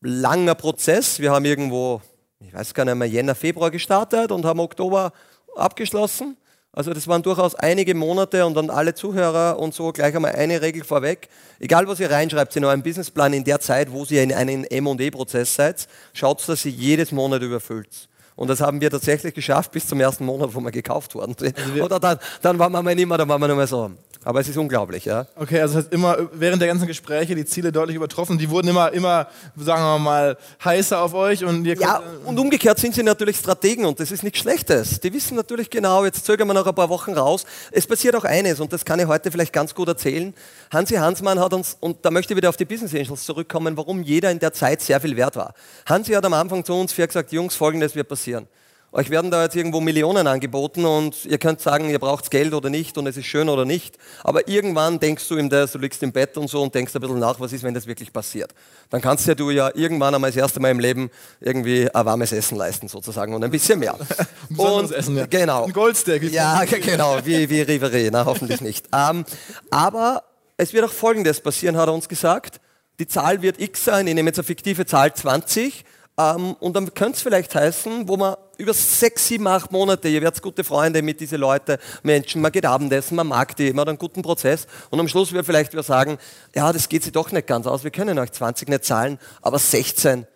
langer Prozess. Wir haben irgendwo, ich weiß gar nicht mehr, Jänner, Februar gestartet und haben Oktober abgeschlossen. Also das waren durchaus einige Monate und dann alle Zuhörer und so gleich einmal eine Regel vorweg. Egal was ihr reinschreibt in euren Businessplan in der Zeit, wo ihr in einem M&E-Prozess seid, schaut, dass ihr jedes Monat überfüllt. Und das haben wir tatsächlich geschafft bis zum ersten Monat, wo wir gekauft wurden. Also Oder dann, dann waren wir mal nicht mehr, dann waren wir nur mehr so. Aber es ist unglaublich, ja. Okay, also es hat immer während der ganzen Gespräche die Ziele deutlich übertroffen. Die wurden immer, immer, sagen wir mal, heißer auf euch und ihr Ja, und umgekehrt sind sie natürlich Strategen und das ist nichts Schlechtes. Die wissen natürlich genau, jetzt zögern wir noch ein paar Wochen raus. Es passiert auch eines und das kann ich heute vielleicht ganz gut erzählen. Hansi Hansmann hat uns, und da möchte ich wieder auf die Business Angels zurückkommen, warum jeder in der Zeit sehr viel wert war. Hansi hat am Anfang zu uns gesagt, Jungs, folgendes wird passieren. Euch werden da jetzt irgendwo Millionen angeboten und ihr könnt sagen, ihr braucht Geld oder nicht und es ist schön oder nicht. Aber irgendwann denkst du das, du liegst im Bett und so und denkst ein bisschen nach, was ist, wenn das wirklich passiert. Dann kannst ja du ja irgendwann einmal das erste Mal im Leben irgendwie ein warmes Essen leisten sozusagen und ein bisschen mehr. und, Essen, ja. Genau. Ein Goldsteak. Ja, genau, wie, wie Riverie, na, hoffentlich nicht. Ähm, aber es wird auch Folgendes passieren, hat er uns gesagt. Die Zahl wird x sein, ich nehme jetzt eine fiktive Zahl 20 ähm, und dann könnte es vielleicht heißen, wo man über sechs, sieben, acht Monate, ihr werdet gute Freunde mit diesen Leuten, Menschen, man geht Abendessen, man mag die, man hat einen guten Prozess und am Schluss wird vielleicht wieder sagen, ja, das geht sich doch nicht ganz aus, wir können euch 20 nicht zahlen, aber 16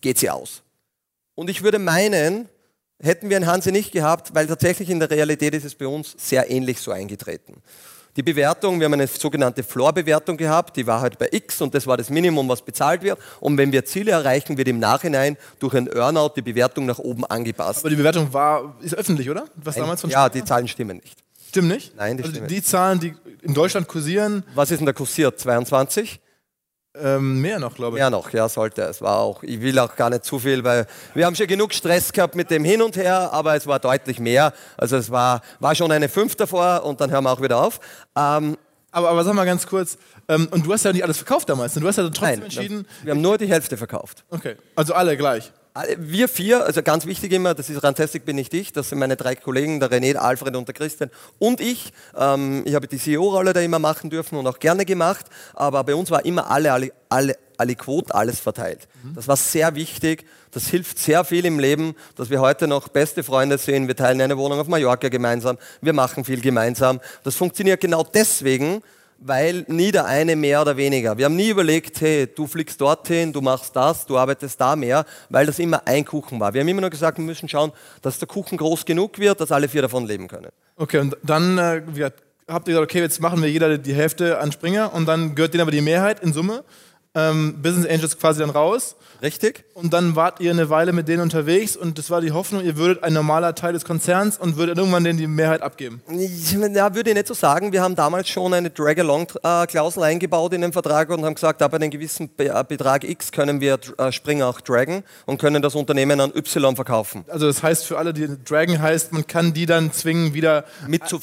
geht sie aus. Und ich würde meinen, hätten wir einen Hansi nicht gehabt, weil tatsächlich in der Realität ist es bei uns sehr ähnlich so eingetreten. Die Bewertung, wir haben eine sogenannte Floor-Bewertung gehabt, die war halt bei X und das war das Minimum, was bezahlt wird. Und wenn wir Ziele erreichen, wird im Nachhinein durch ein Earnout die Bewertung nach oben angepasst. Aber die Bewertung war, ist öffentlich, oder? Was damals von Ja, die Zahlen stimmen nicht. Stimmen nicht? Nein, die also stimmen Die Zahlen, die in Deutschland kursieren. Was ist denn da kursiert? 22? Ähm, mehr noch, glaube ich. Mehr noch, ja, sollte. Es war auch, ich will auch gar nicht zu viel, weil wir haben schon genug Stress gehabt mit dem Hin und Her, aber es war deutlich mehr. Also es war, war schon eine 5 davor und dann hören wir auch wieder auf. Ähm, aber, aber sag mal ganz kurz, ähm, und du hast ja nicht alles verkauft damals, ne? du hast ja trotzdem nein, entschieden. Wir haben nur die Hälfte verkauft. Okay, also alle gleich. Wir vier, also ganz wichtig immer, das ist Rantastic bin nicht ich, das sind meine drei Kollegen, der René, der Alfred und der Christian und ich. Ähm, ich habe die CEO-Rolle da immer machen dürfen und auch gerne gemacht, aber bei uns war immer alle, alle, alle, alle Quote, alles verteilt. Mhm. Das war sehr wichtig, das hilft sehr viel im Leben, dass wir heute noch beste Freunde sind, wir teilen eine Wohnung auf Mallorca gemeinsam, wir machen viel gemeinsam. Das funktioniert genau deswegen, weil nie der eine mehr oder weniger. Wir haben nie überlegt, hey, du fliegst dorthin, du machst das, du arbeitest da mehr, weil das immer ein Kuchen war. Wir haben immer nur gesagt, wir müssen schauen, dass der Kuchen groß genug wird, dass alle vier davon leben können. Okay, und dann äh, habt ihr gesagt, okay, jetzt machen wir jeder die Hälfte an Springer und dann gehört denen aber die Mehrheit in Summe ähm, Business Angels quasi dann raus. Richtig. Und dann wart ihr eine Weile mit denen unterwegs und das war die Hoffnung, ihr würdet ein normaler Teil des Konzerns und würdet irgendwann denen die Mehrheit abgeben. Ja, würde ich nicht so sagen. Wir haben damals schon eine Drag-Along-Klausel eingebaut in den Vertrag und haben gesagt, ab einem gewissen äh, Betrag X können wir äh, Springer auch dragen und können das Unternehmen an Y verkaufen. Also das heißt für alle, die dragen heißt, man kann die dann zwingen, wieder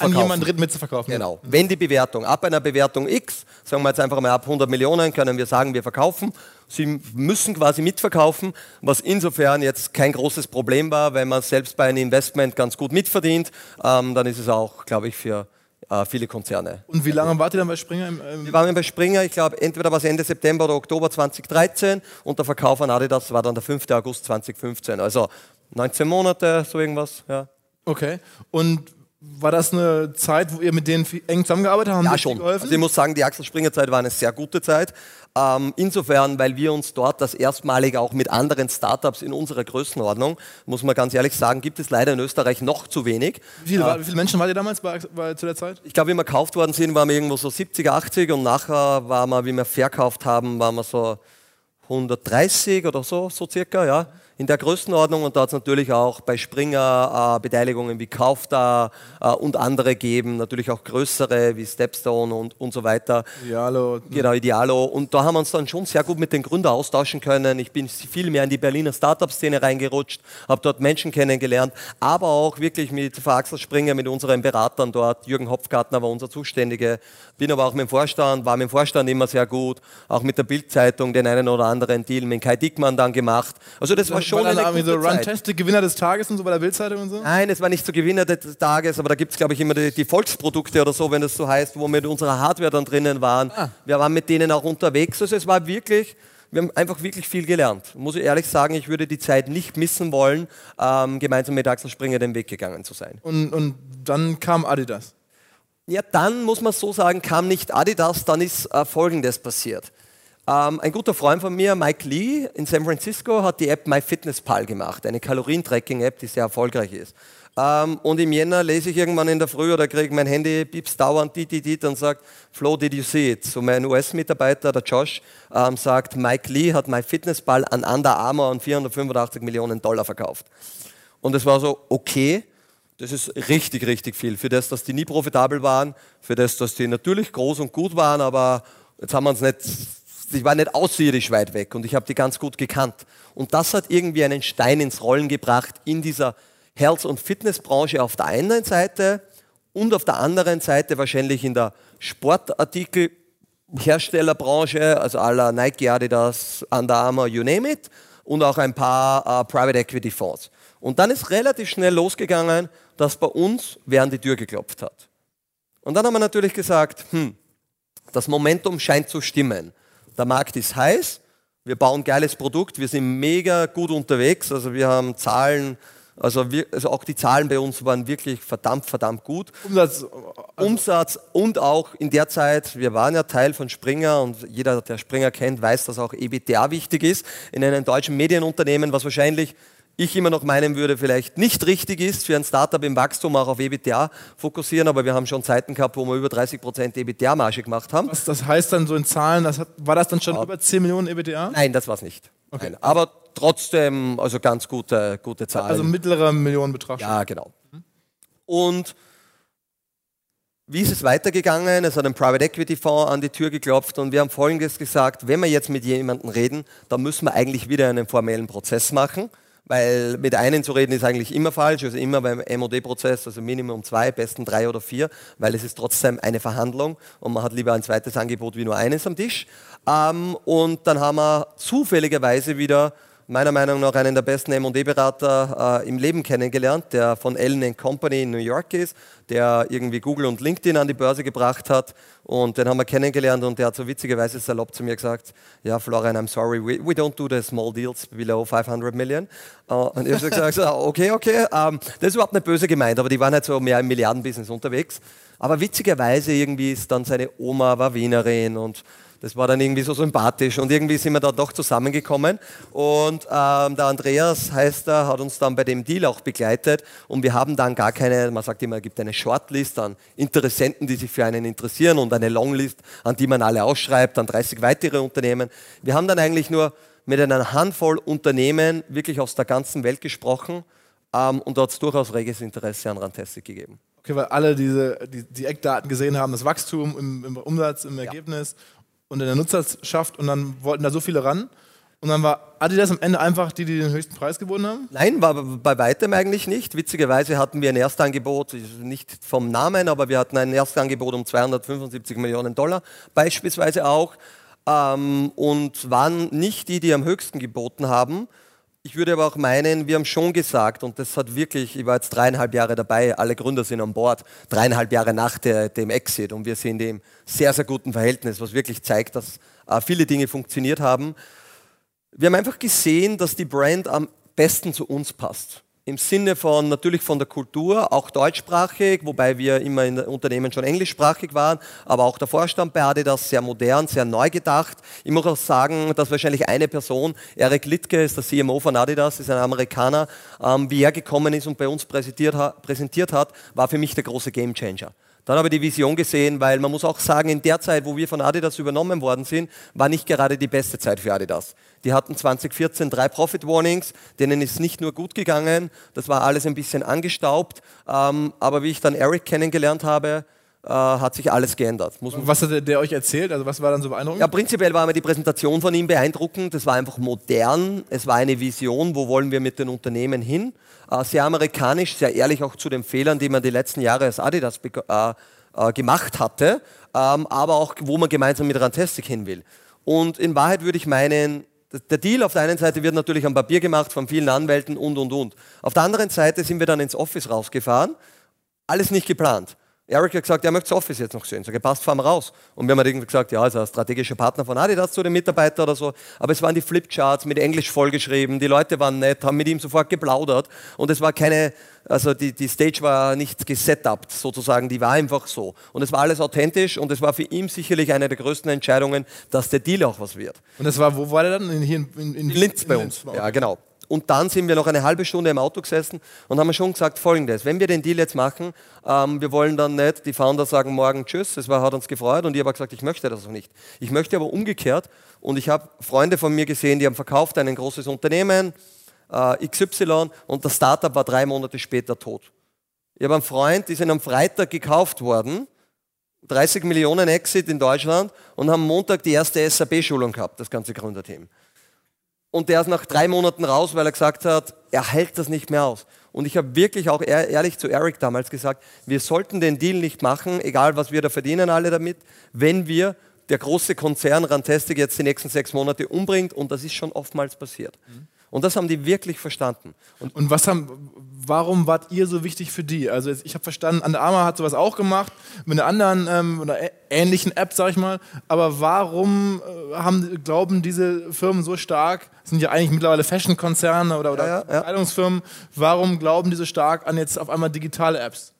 an jemanden dritten mitzuverkaufen. Genau. Wenn die Bewertung ab einer Bewertung X, sagen wir jetzt einfach mal ab 100 Millionen, können wir sagen, wir verkaufen. Sie müssen quasi mitverkaufen, was insofern jetzt kein großes Problem war, weil man selbst bei einem Investment ganz gut mitverdient. Ähm, dann ist es auch, glaube ich, für äh, viele Konzerne. Und wie lange wart ihr dann bei Springer? Ähm Wir waren bei Springer, ich glaube, entweder war es Ende September oder Oktober 2013 und der Verkauf an Adidas war dann der 5. August 2015. Also 19 Monate, so irgendwas, ja. Okay. Und war das eine Zeit, wo ihr mit denen eng zusammengearbeitet habt? Ja, schon. Also ich muss sagen, die Axel Springer Zeit war eine sehr gute Zeit. Ähm, insofern, weil wir uns dort das erstmalige auch mit anderen Startups in unserer Größenordnung, muss man ganz ehrlich sagen, gibt es leider in Österreich noch zu wenig. Wie viele, äh, wie viele Menschen wart ihr damals bei, bei, zu der Zeit? Ich glaube, wie wir gekauft worden sind, waren wir irgendwo so 70, 80 und nachher waren wir, wie wir verkauft haben, waren wir so 130 oder so, so circa, ja in der Größenordnung und da hat es natürlich auch bei Springer äh, Beteiligungen wie Kaufda äh, und andere geben, natürlich auch größere wie Stepstone und, und so weiter. Idealo. Genau, Idealo. Und da haben wir uns dann schon sehr gut mit den Gründern austauschen können. Ich bin viel mehr in die Berliner Startup-Szene reingerutscht, habe dort Menschen kennengelernt, aber auch wirklich mit Frau Axel Springer, mit unseren Beratern dort. Jürgen Hopfgartner war unser Zuständige. Bin aber auch mit dem Vorstand, war mit dem Vorstand immer sehr gut. Auch mit der Bildzeitung den einen oder anderen Deal mit Kai Dickmann dann gemacht. Also das war schon war eine so Runtastic Gewinner des Tages und so bei der Bildzeitung und so? Nein, es war nicht so Gewinner des Tages, aber da gibt es, glaube ich, immer die, die, Volksprodukte oder so, wenn es so heißt, wo wir mit unserer Hardware dann drinnen waren. Ah. Wir waren mit denen auch unterwegs. Also es war wirklich, wir haben einfach wirklich viel gelernt. Muss ich ehrlich sagen, ich würde die Zeit nicht missen wollen, ähm, gemeinsam mit Axel Springer den Weg gegangen zu sein. Und, und dann kam Adidas. Ja, dann muss man so sagen, kam nicht Adidas, dann ist äh, Folgendes passiert. Ähm, ein guter Freund von mir, Mike Lee in San Francisco, hat die App MyFitnessPal gemacht, eine Kalorientracking-App, die sehr erfolgreich ist. Ähm, und im Jänner lese ich irgendwann in der Früh oder kriege mein Handy, pieps dauernd, dit, dit, dit, und sagt, Flo, did you see it? So mein US-Mitarbeiter, der Josh, ähm, sagt, Mike Lee hat MyFitnessPal an Under Armour an 485 Millionen Dollar verkauft. Und es war so, okay, das ist richtig, richtig viel. Für das, dass die nie profitabel waren, für das, dass die natürlich groß und gut waren, aber jetzt haben wir uns nicht ich war nicht außerirdisch weit weg und ich habe die ganz gut gekannt. Und das hat irgendwie einen Stein ins Rollen gebracht in dieser Health- und Fitnessbranche auf der einen Seite und auf der anderen Seite wahrscheinlich in der Sportartikelherstellerbranche, also aller Nike, Adidas, Under Armour, you name it, und auch ein paar uh, Private Equity Fonds. Und dann ist relativ schnell losgegangen, dass bei uns an die Tür geklopft hat. Und dann haben wir natürlich gesagt, hm, das Momentum scheint zu stimmen der Markt ist heiß, wir bauen geiles Produkt, wir sind mega gut unterwegs, also wir haben Zahlen, also, wir, also auch die Zahlen bei uns waren wirklich verdammt, verdammt gut. Umsatz, also Umsatz und auch in der Zeit, wir waren ja Teil von Springer und jeder, der Springer kennt, weiß, dass auch EBTA wichtig ist. In einem deutschen Medienunternehmen, was wahrscheinlich ich immer noch meinen würde, vielleicht nicht richtig ist für ein Startup im Wachstum auch auf EBITDA fokussieren, aber wir haben schon Zeiten gehabt, wo wir über 30 Prozent EBITDA-Marge gemacht haben. Was das heißt dann so in Zahlen, das hat, war das dann schon ja. über 10 Millionen EBITDA? Nein, das war es nicht. Okay. Nein, aber trotzdem, also ganz gute, gute Zahlen. Also mittlere Millionenbetrag. Ja, genau. Und wie ist es weitergegangen? Es hat ein Private Equity Fonds an die Tür geklopft und wir haben Folgendes gesagt, wenn wir jetzt mit jemandem reden, dann müssen wir eigentlich wieder einen formellen Prozess machen weil mit einem zu reden ist eigentlich immer falsch, also immer beim MOD-Prozess, also Minimum zwei, besten drei oder vier, weil es ist trotzdem eine Verhandlung und man hat lieber ein zweites Angebot wie nur eines am Tisch. Ähm, und dann haben wir zufälligerweise wieder meiner Meinung nach einen der besten M&A-Berater äh, im Leben kennengelernt, der von Ellen Company in New York ist, der irgendwie Google und LinkedIn an die Börse gebracht hat und den haben wir kennengelernt und der hat so witzigerweise salopp zu mir gesagt, ja Florian, I'm sorry, we, we don't do the small deals below 500 million. Uh, und ich habe gesagt, okay, okay, ähm, das ist überhaupt nicht böse gemeint, aber die waren halt so mehr im Milliardenbusiness unterwegs. Aber witzigerweise irgendwie ist dann seine Oma war Wienerin und das war dann irgendwie so sympathisch und irgendwie sind wir da doch zusammengekommen. Und ähm, der Andreas heißt er, hat uns dann bei dem Deal auch begleitet und wir haben dann gar keine, man sagt immer, es gibt eine Shortlist an Interessenten, die sich für einen interessieren und eine Longlist, an die man alle ausschreibt, an 30 weitere Unternehmen. Wir haben dann eigentlich nur mit einer Handvoll Unternehmen wirklich aus der ganzen Welt gesprochen ähm, und da hat es durchaus reges Interesse an Rantastic gegeben. Okay, weil alle diese, die, die, Eckdaten gesehen haben, das Wachstum im, im Umsatz, im Ergebnis und in der Nutzerschaft und dann wollten da so viele ran. Und dann war Adidas am Ende einfach die, die den höchsten Preis gewonnen haben? Nein, war bei weitem eigentlich nicht. Witzigerweise hatten wir ein Erstangebot, nicht vom Namen, aber wir hatten ein Erstangebot um 275 Millionen Dollar beispielsweise auch ähm, und waren nicht die, die am höchsten geboten haben. Ich würde aber auch meinen, wir haben schon gesagt, und das hat wirklich, ich war jetzt dreieinhalb Jahre dabei, alle Gründer sind an Bord, dreieinhalb Jahre nach der, dem Exit und wir sind im sehr, sehr guten Verhältnis, was wirklich zeigt, dass äh, viele Dinge funktioniert haben. Wir haben einfach gesehen, dass die Brand am besten zu uns passt. Im Sinne von natürlich von der Kultur, auch deutschsprachig, wobei wir immer in Unternehmen schon englischsprachig waren, aber auch der Vorstand bei Adidas sehr modern, sehr neu gedacht. Ich muss auch sagen, dass wahrscheinlich eine Person, Eric Littke ist der CMO von Adidas, ist ein Amerikaner, ähm, wie er gekommen ist und bei uns präsentiert, präsentiert hat, war für mich der große Gamechanger. Dann habe ich die Vision gesehen, weil man muss auch sagen, in der Zeit, wo wir von Adidas übernommen worden sind, war nicht gerade die beste Zeit für Adidas. Die hatten 2014 drei Profit Warnings, denen ist nicht nur gut gegangen, das war alles ein bisschen angestaubt, ähm, aber wie ich dann Eric kennengelernt habe, äh, hat sich alles geändert. was hat der euch erzählt? Also was war dann so beeindruckend? Ja, prinzipiell war mir die Präsentation von ihm beeindruckend. Es war einfach modern. Es war eine Vision, wo wollen wir mit den Unternehmen hin. Äh, sehr amerikanisch, sehr ehrlich auch zu den Fehlern, die man die letzten Jahre als Adidas äh, äh, gemacht hatte, ähm, aber auch, wo man gemeinsam mit Rantastic hin will. Und in Wahrheit würde ich meinen, der Deal auf der einen Seite wird natürlich am Papier gemacht von vielen Anwälten und, und, und. Auf der anderen Seite sind wir dann ins Office rausgefahren. Alles nicht geplant. Eric hat gesagt, er möchte das Office jetzt noch sehen. Sag, passt, fahren wir raus. Und wir haben halt irgendwie gesagt, ja, ist ein strategischer Partner von Adidas zu den Mitarbeitern oder so. Aber es waren die Flipcharts mit Englisch vollgeschrieben. Die Leute waren nett, haben mit ihm sofort geplaudert. Und es war keine, also die, die Stage war nicht gesetupt sozusagen, die war einfach so. Und es war alles authentisch und es war für ihn sicherlich eine der größten Entscheidungen, dass der Deal auch was wird. Und das war, wo war der dann? Hier in, in, in Linz bei uns. Ja, genau. Und dann sind wir noch eine halbe Stunde im Auto gesessen und haben schon gesagt folgendes, wenn wir den Deal jetzt machen, ähm, wir wollen dann nicht, die Founder sagen morgen Tschüss, das war, hat uns gefreut und ich habe gesagt, ich möchte das auch nicht. Ich möchte aber umgekehrt und ich habe Freunde von mir gesehen, die haben verkauft ein großes Unternehmen, äh, XY und das Startup war drei Monate später tot. Ich habe einen Freund, die sind am Freitag gekauft worden, 30 Millionen Exit in Deutschland und haben Montag die erste SAP-Schulung gehabt, das ganze Gründerteam und der ist nach drei Monaten raus, weil er gesagt hat, er hält das nicht mehr aus. Und ich habe wirklich auch ehrlich zu Eric damals gesagt, wir sollten den Deal nicht machen, egal was wir da verdienen alle damit, wenn wir der große Konzern Rantastic jetzt die nächsten sechs Monate umbringt und das ist schon oftmals passiert. Mhm. Und das haben die wirklich verstanden. Und, und was haben, warum wart ihr so wichtig für die? Also ich habe verstanden, Under Armour hat sowas auch gemacht, mit einer anderen ähm, oder ähnlichen App, sag ich mal. Aber warum äh, haben, glauben diese Firmen so stark, sind ja eigentlich mittlerweile Fashion-Konzerne oder, oder ja, ja, ja. warum glauben die so stark an jetzt auf einmal digitale Apps?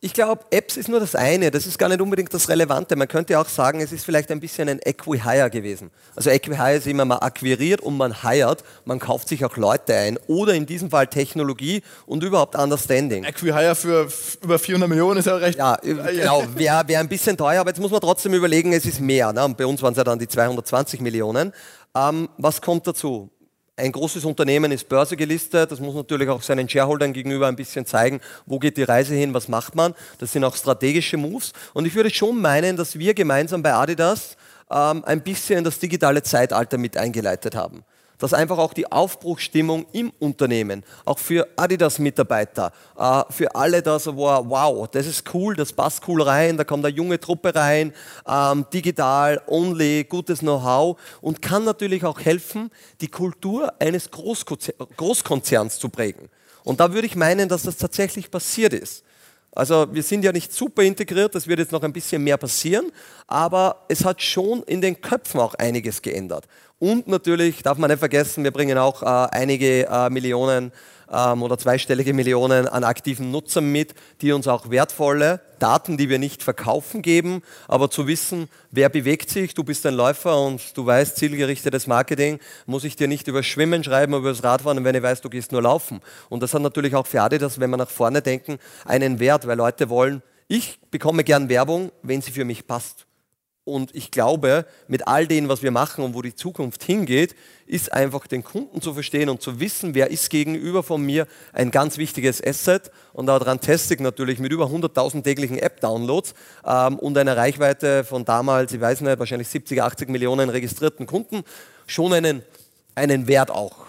Ich glaube, Apps ist nur das eine, das ist gar nicht unbedingt das Relevante. Man könnte auch sagen, es ist vielleicht ein bisschen ein Equi-Hire gewesen. Also Equi-Hire ist immer, man akquiriert und man hired, man kauft sich auch Leute ein oder in diesem Fall Technologie und überhaupt Understanding. Equi-Hire für über 400 Millionen ist ja recht... Ja, genau, wäre wär ein bisschen teuer, aber jetzt muss man trotzdem überlegen, es ist mehr. Ne? Bei uns waren es ja dann die 220 Millionen. Ähm, was kommt dazu? Ein großes Unternehmen ist börsegelistet, das muss natürlich auch seinen Shareholdern gegenüber ein bisschen zeigen, wo geht die Reise hin, was macht man. Das sind auch strategische Moves. Und ich würde schon meinen, dass wir gemeinsam bei Adidas ähm, ein bisschen das digitale Zeitalter mit eingeleitet haben dass einfach auch die Aufbruchsstimmung im Unternehmen, auch für Adidas-Mitarbeiter, äh, für alle da so war, wow, das ist cool, das passt cool rein, da kommt eine junge Truppe rein, ähm, digital, only, gutes Know-how und kann natürlich auch helfen, die Kultur eines Großkonzerns zu prägen. Und da würde ich meinen, dass das tatsächlich passiert ist. Also wir sind ja nicht super integriert, das wird jetzt noch ein bisschen mehr passieren, aber es hat schon in den Köpfen auch einiges geändert. Und natürlich darf man nicht vergessen, wir bringen auch äh, einige äh, Millionen ähm, oder zweistellige Millionen an aktiven Nutzern mit, die uns auch wertvolle Daten, die wir nicht verkaufen, geben. Aber zu wissen, wer bewegt sich, du bist ein Läufer und du weißt, zielgerichtetes Marketing, muss ich dir nicht über Schwimmen schreiben, über das Radfahren, wenn ich weiß, du gehst nur laufen. Und das hat natürlich auch für Adidas, wenn wir nach vorne denken, einen Wert, weil Leute wollen, ich bekomme gern Werbung, wenn sie für mich passt. Und ich glaube, mit all dem, was wir machen und wo die Zukunft hingeht, ist einfach den Kunden zu verstehen und zu wissen, wer ist gegenüber von mir ein ganz wichtiges Asset. Und da dran Testing natürlich mit über 100.000 täglichen App-Downloads ähm, und einer Reichweite von damals, ich weiß nicht, wahrscheinlich 70, 80 Millionen registrierten Kunden, schon einen, einen Wert auch.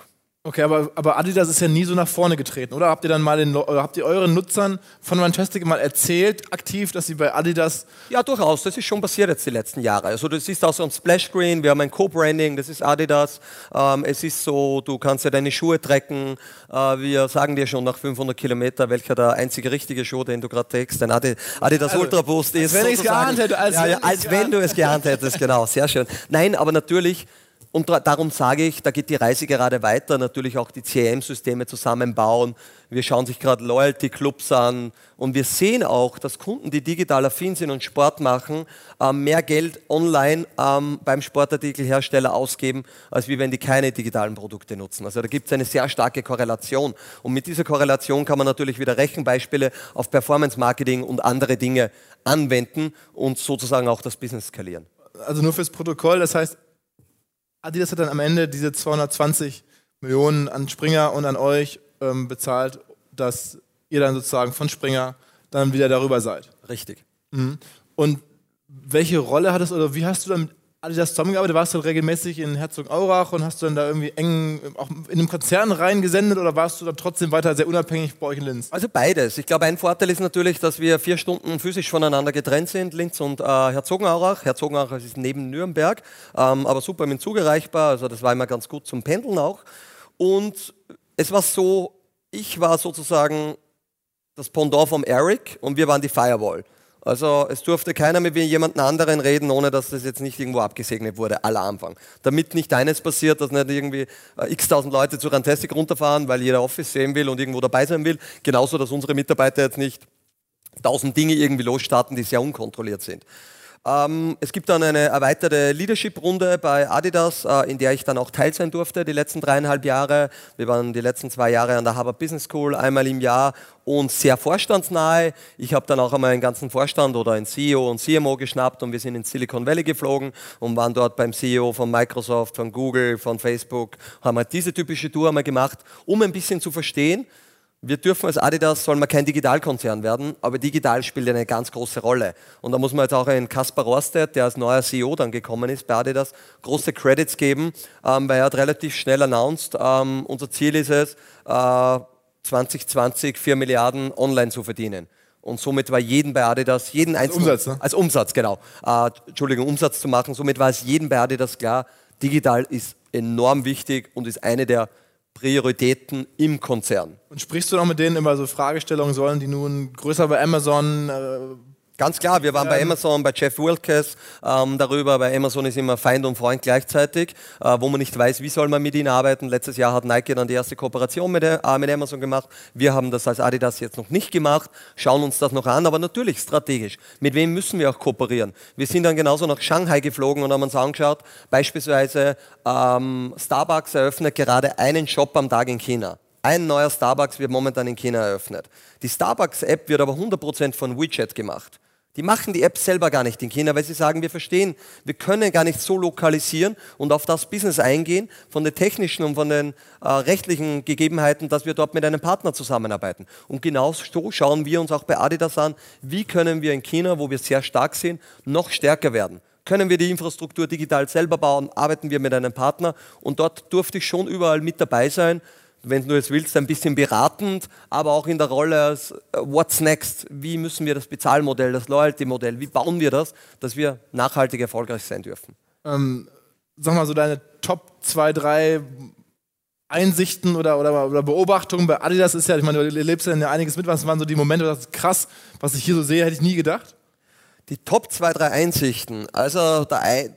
Okay, aber, aber Adidas ist ja nie so nach vorne getreten, oder? Habt ihr dann mal den, habt ihr euren Nutzern von Fantastic mal erzählt, aktiv, dass sie bei Adidas. Ja, durchaus. Das ist schon passiert jetzt die letzten Jahre. Also, du siehst auch so ein Splash-Screen, wir haben ein Co-Branding, das ist Adidas. Ähm, es ist so, du kannst ja deine Schuhe tracken. Äh, wir sagen dir schon nach 500 Kilometern, welcher der einzige richtige Schuh, den du gerade trägst, dein Adidas also, Ultra Boost ist. Wenn ich es geahnt hätte, als, ja, ja, als wenn du es geahnt hättest, genau. Sehr schön. Nein, aber natürlich Und darum sage ich, da geht die Reise gerade weiter, natürlich auch die CRM-Systeme zusammenbauen. Wir schauen sich gerade Loyalty-Clubs an und wir sehen auch, dass Kunden, die digital affin sind und Sport machen, äh, mehr Geld online ähm, beim Sportartikelhersteller ausgeben, als wie wenn die keine digitalen Produkte nutzen. Also da gibt es eine sehr starke Korrelation. Und mit dieser Korrelation kann man natürlich wieder Rechenbeispiele auf Performance-Marketing und andere Dinge anwenden und sozusagen auch das Business skalieren. Also nur fürs Protokoll, das heißt, Adidas hat dann am Ende diese 220 Millionen an Springer und an euch ähm, bezahlt, dass ihr dann sozusagen von Springer dann wieder darüber seid. Richtig. Mhm. Und welche Rolle hattest oder wie hast du dann mit Adidas zusammengearbeitet? Warst du regelmäßig in Herzogenaurach und hast du dann da irgendwie eng auch in einem Konzern reingesendet oder warst du dann trotzdem weiter sehr unabhängig bei euch in Linz? Also beides. Ich glaube, ein Vorteil ist natürlich, dass wir vier Stunden physisch voneinander getrennt sind, Linz und äh, Herzogenaurach. Herzogenaurach ist neben Nürnberg, ähm, aber super dem Zug erreichbar. Also das war immer ganz gut zum Pendeln auch. Und es war so, ich war sozusagen das Pendant vom Eric und wir waren die Firewall. Also es durfte keiner mit jemandem anderen reden, ohne dass das jetzt nicht irgendwo abgesegnet wurde, aller Anfang. Damit nicht eines passiert, dass nicht irgendwie äh, x-tausend Leute zu Rantastic runterfahren, weil jeder Office sehen will und irgendwo dabei sein will. Genauso, dass unsere Mitarbeiter jetzt nicht tausend Dinge irgendwie losstarten, die sehr unkontrolliert sind. Ähm, es gibt dann eine erweiterte Leadership-Runde bei Adidas, äh, in der ich dann auch teil sein durfte, die letzten dreieinhalb Jahre. Wir waren die letzten zwei Jahre an der Harvard Business School, einmal im Jahr und sehr vorstandsnahe. Ich habe dann auch einmal einen ganzen Vorstand oder ein CEO und CMO geschnappt und wir sind in Silicon Valley geflogen und waren dort beim CEO von Microsoft, von Google, von Facebook, haben halt diese typische Tour einmal gemacht, um ein bisschen zu verstehen, wir dürfen als Adidas, soll man kein Digitalkonzern werden, aber digital spielt eine ganz große Rolle. Und da muss man jetzt auch einen Kaspar Rostedt, der als neuer CEO dann gekommen ist bei Adidas, große Credits geben, ähm, weil er hat relativ schnell announced, ähm, unser Ziel ist es, äh, 2020 4 Milliarden online zu verdienen. Und somit war jeden bei Adidas, jeden als einzelnen... Umsatz, ne? Als Umsatz, genau. Äh, Entschuldigung, Umsatz zu machen. Somit war es jeden bei Adidas klar, digital ist enorm wichtig und ist eine der Prioritäten im Konzern. Und sprichst du noch mit denen über so Fragestellungen, sollen die nun größer bei Amazon äh, Ganz klar, wir waren bei Amazon, bei Jeff Wilkes ähm, darüber. Bei Amazon ist immer Feind und Freund gleichzeitig, äh, wo man nicht weiß, wie soll man mit ihnen arbeiten. Letztes Jahr hat Nike dann die erste Kooperation mit, äh, mit Amazon gemacht. Wir haben das als Adidas jetzt noch nicht gemacht, schauen uns das noch an, aber natürlich strategisch. Mit wem müssen wir auch kooperieren? Wir sind dann genauso nach Shanghai geflogen und haben uns angeschaut, beispielsweise ähm, Starbucks eröffnet gerade einen Shop am Tag in China. Ein neuer Starbucks wird momentan in China eröffnet. Die Starbucks-App wird aber 100% von WeChat gemacht. Die machen die App selber gar nicht in China, weil sie sagen, wir verstehen, wir können gar nicht so lokalisieren und auf das Business eingehen, von den technischen und von den äh, rechtlichen Gegebenheiten, dass wir dort mit einem Partner zusammenarbeiten. Und genau so schauen wir uns auch bei Adidas an, wie können wir in China, wo wir sehr stark sind, noch stärker werden. Können wir die Infrastruktur digital selber bauen? Arbeiten wir mit einem Partner? Und dort durfte ich schon überall mit dabei sein wenn du jetzt willst, ein bisschen beratend, aber auch in der Rolle als äh, What's next? Wie müssen wir das Bezahlmodell, das Loyalty-Modell, wie bauen wir das, dass wir nachhaltig erfolgreich sein dürfen? Ähm, sag mal so deine Top 2, 3 Einsichten oder, oder, oder, Beobachtungen bei Adidas ist ja, ich meine, du lebst ja einiges mit, was waren so die Momente, das ist krass, was ich hier so sehe, hätte ich nie gedacht. Die Top 2, 3 Einsichten. Also der,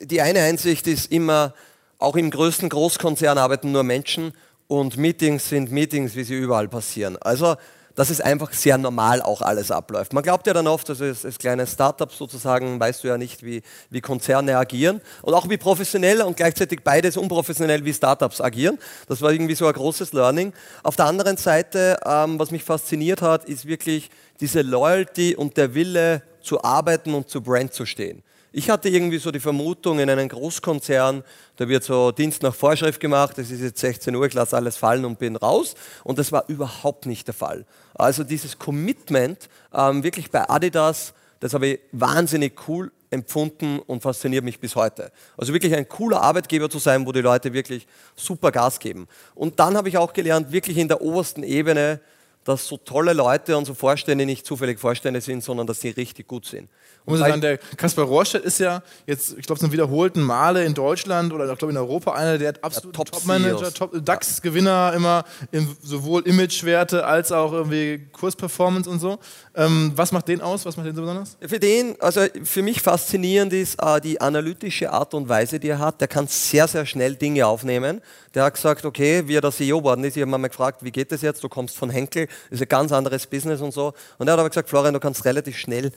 die eine Einsicht ist immer, auch im größten Großkonzern arbeiten nur Menschen und Meetings sind Meetings, wie sie überall passieren. Also, dass es einfach sehr normal auch alles abläuft. Man glaubt ja dann oft, dass es kleine Startups sozusagen, weißt du ja nicht, wie, wie Konzerne agieren und auch wie professionell und gleichzeitig beides unprofessionell wie Startups agieren. Das war irgendwie so ein großes Learning. Auf der anderen Seite, ähm, was mich fasziniert hat, ist wirklich diese Loyalty und der Wille zu arbeiten und zu Brand zu stehen. Ich hatte irgendwie so die Vermutung, in einem Großkonzern, da wird so Dienst nach Vorschrift gemacht, es ist jetzt 16 Uhr, ich lasse alles fallen und bin raus. Und das war überhaupt nicht der Fall. Also dieses Commitment, ähm, wirklich bei Adidas, das habe ich wahnsinnig cool empfunden und fasziniert mich bis heute. Also wirklich ein cooler Arbeitgeber zu sein, wo die Leute wirklich super Gas geben. Und dann habe ich auch gelernt, wirklich in der obersten Ebene dass so tolle Leute und so Vorstände nicht zufällig Vorstände sind, sondern dass sie richtig gut sind. Und sagen, der Kaspar Rohrstedt ist ja jetzt, ich glaube, zum wiederholten Male in Deutschland oder ich glaube in Europa einer der absoluten Top-Manager, Top DAX-Gewinner immer in sowohl Imagewerte als auch irgendwie Kursperformance und so. Ähm, was macht den aus? Was macht den so besonders? Für den, also für mich faszinierend ist äh, die analytische Art und Weise, die er hat. Der kann sehr, sehr schnell Dinge aufnehmen. Der hat gesagt, okay, wie er der CEO geworden ist, ich habe mal gefragt, wie geht das jetzt? Du kommst von Henkel, ist ein ganz anderes Business und so. Und er hat aber gesagt, Florian, du kannst relativ schnell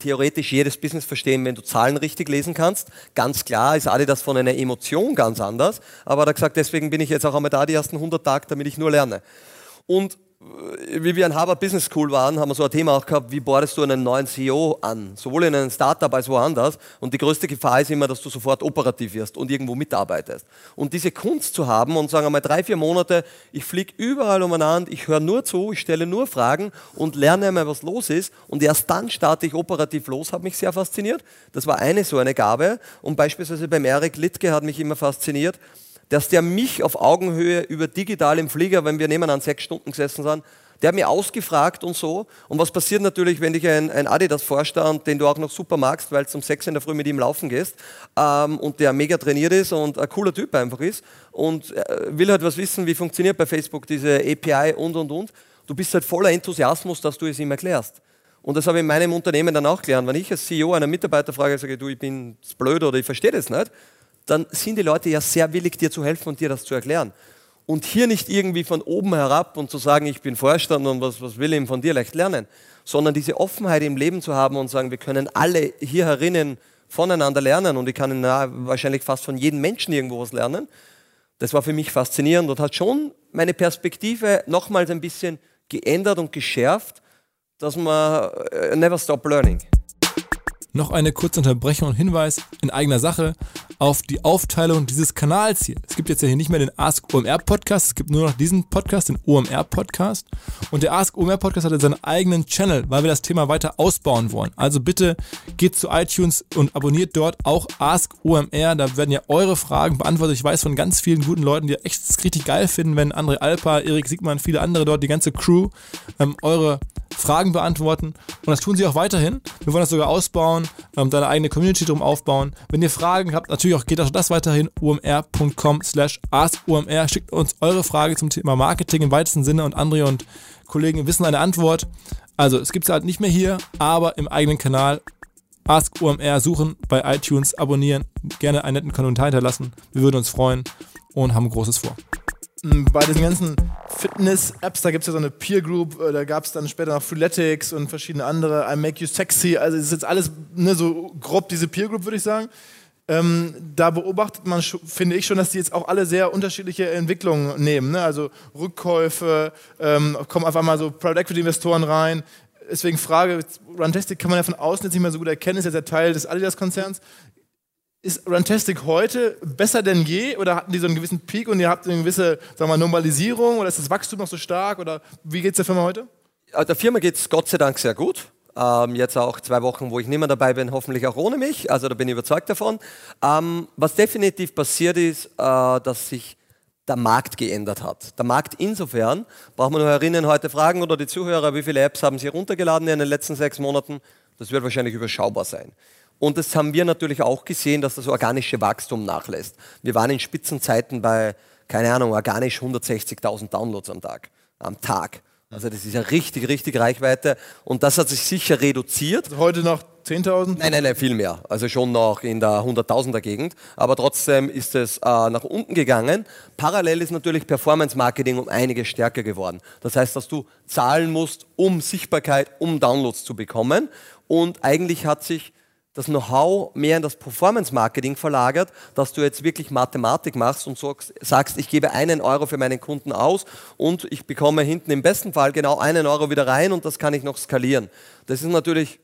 theoretisch jedes Business verstehen, wenn du Zahlen richtig lesen kannst. Ganz klar ist Adidas von einer Emotion ganz anders, aber er hat gesagt, deswegen bin ich jetzt auch einmal da die ersten 100 Tage, damit ich nur lerne. Und wie wir in Harvard Business School waren, haben wir so ein Thema auch gehabt, wie bordest du einen neuen CEO an, sowohl in einem Startup als woanders. Und die größte Gefahr ist immer, dass du sofort operativ wirst und irgendwo mitarbeitest. Und diese Kunst zu haben und sagen einmal drei, vier Monate, ich fliege überall umeinander, ich höre nur zu, ich stelle nur Fragen und lerne einmal, was los ist. Und erst dann starte ich operativ los, hat mich sehr fasziniert. Das war eine so eine Gabe. Und beispielsweise beim Eric Littke hat mich immer fasziniert, dass der mich auf Augenhöhe über digital im Flieger, wenn wir nebenan sechs Stunden gesessen sind, der hat mich ausgefragt und so. Und was passiert natürlich, wenn dich ein, ein Adidas Vorstand, den du auch noch super magst, weil du um sechs in der Früh mit ihm laufen gehst ähm, und der mega trainiert ist und ein cooler Typ einfach ist und äh, will halt was wissen, wie funktioniert bei Facebook diese API und und und. Du bist halt voller Enthusiasmus, dass du es ihm erklärst. Und das habe ich in meinem Unternehmen dann auch gelernt. Wenn ich als CEO einen Mitarbeiter frage, sage du, ich bin blöd oder ich verstehe das nicht, dann sind die Leute ja sehr willig, dir zu helfen und dir das zu erklären. Und hier nicht irgendwie von oben herab und zu sagen, ich bin Vorstand und was, was will ich von dir leicht lernen, sondern diese Offenheit im Leben zu haben und sagen, wir können alle hier herinnen voneinander lernen und ich kann wahrscheinlich fast von jedem Menschen irgendwo was lernen. Das war für mich faszinierend und hat schon meine Perspektive nochmals ein bisschen geändert und geschärft, dass man äh, never stop learning. Noch eine kurze Unterbrechung und Hinweis in eigener Sache auf die Aufteilung dieses Kanals hier. Es gibt jetzt ja hier nicht mehr den Ask OMR Podcast, es gibt nur noch diesen Podcast, den OMR Podcast. Und der Ask OMR Podcast hat jetzt seinen eigenen Channel, weil wir das Thema weiter ausbauen wollen. Also bitte geht zu iTunes und abonniert dort auch Ask OMR. Da werden ja eure Fragen beantwortet. Ich weiß von ganz vielen guten Leuten, die echt richtig geil finden, wenn André Alpa, Erik Siegmann, viele andere dort, die ganze Crew, ähm, eure Fragen beantworten. Und das tun sie auch weiterhin. Wir wollen das sogar ausbauen, ähm, deine eigene Community drum aufbauen. Wenn ihr Fragen habt, natürlich auch geht auch das weiterhin umr.com slash askumr. Schickt uns eure Frage zum Thema Marketing im weitesten Sinne und André und Kollegen wissen eine Antwort. Also es gibt es halt nicht mehr hier, aber im eigenen Kanal Ask OMR suchen, bei iTunes abonnieren, gerne einen netten Kommentar hinterlassen. Wir würden uns freuen und haben Großes vor bei diesen ganzen Fitness-Apps, da gibt es ja so eine Peer Group, äh, da gab es dann später noch Freeletics und verschiedene andere, I Make You Sexy, also es ist jetzt alles ne, so grob diese Peer Group, würde ich sagen. Ähm, da beobachtet man, finde ich schon, dass die jetzt auch alle sehr unterschiedliche Entwicklungen nehmen. Ne? Also Rückkäufe, ähm, kommen auf einmal so Private Equity Investoren rein. Deswegen Frage, Runtastic kann man ja von außen jetzt nicht mehr so gut erkennen, ist ja der Teil des Adidas-Konzerns. Ist Runtastic heute besser denn je oder hatten die so einen gewissen Peak und ihr habt eine gewisse sagen wir, Normalisierung oder ist das Wachstum noch so stark oder wie geht es der Firma heute? Der Firma geht es Gott sei Dank sehr gut. Ähm, jetzt auch zwei Wochen, wo ich nicht mehr dabei bin, hoffentlich auch ohne mich. Also da bin ich überzeugt davon. Ähm, was definitiv passiert ist, äh, dass sich der Markt geändert hat. Der Markt insofern, braucht man nur erinnern, heute fragen oder die Zuhörer, wie viele Apps haben sie runtergeladen in den letzten sechs Monaten? Das wird wahrscheinlich überschaubar sein. Und das haben wir natürlich auch gesehen, dass das organische Wachstum nachlässt. Wir waren in Spitzenzeiten bei, keine Ahnung, organisch 160.000 Downloads am Tag. Am Tag. Also das ist ja richtig, richtig Reichweite. Und das hat sich sicher reduziert. Also heute noch 10.000? Nein, nein, nein, viel mehr. Also schon noch in der 100.000er Gegend. Aber trotzdem ist es äh, nach unten gegangen. Parallel ist natürlich Performance Marketing um einiges stärker geworden. Das heißt, dass du zahlen musst, um Sichtbarkeit, um Downloads zu bekommen. Und eigentlich hat sich das Know-how mehr in das Performance-Marketing verlagert, dass du jetzt wirklich Mathematik machst und sagst, ich gebe einen Euro für meinen Kunden aus und ich bekomme hinten im besten Fall genau einen Euro wieder rein und das kann ich noch skalieren. Das ist natürlich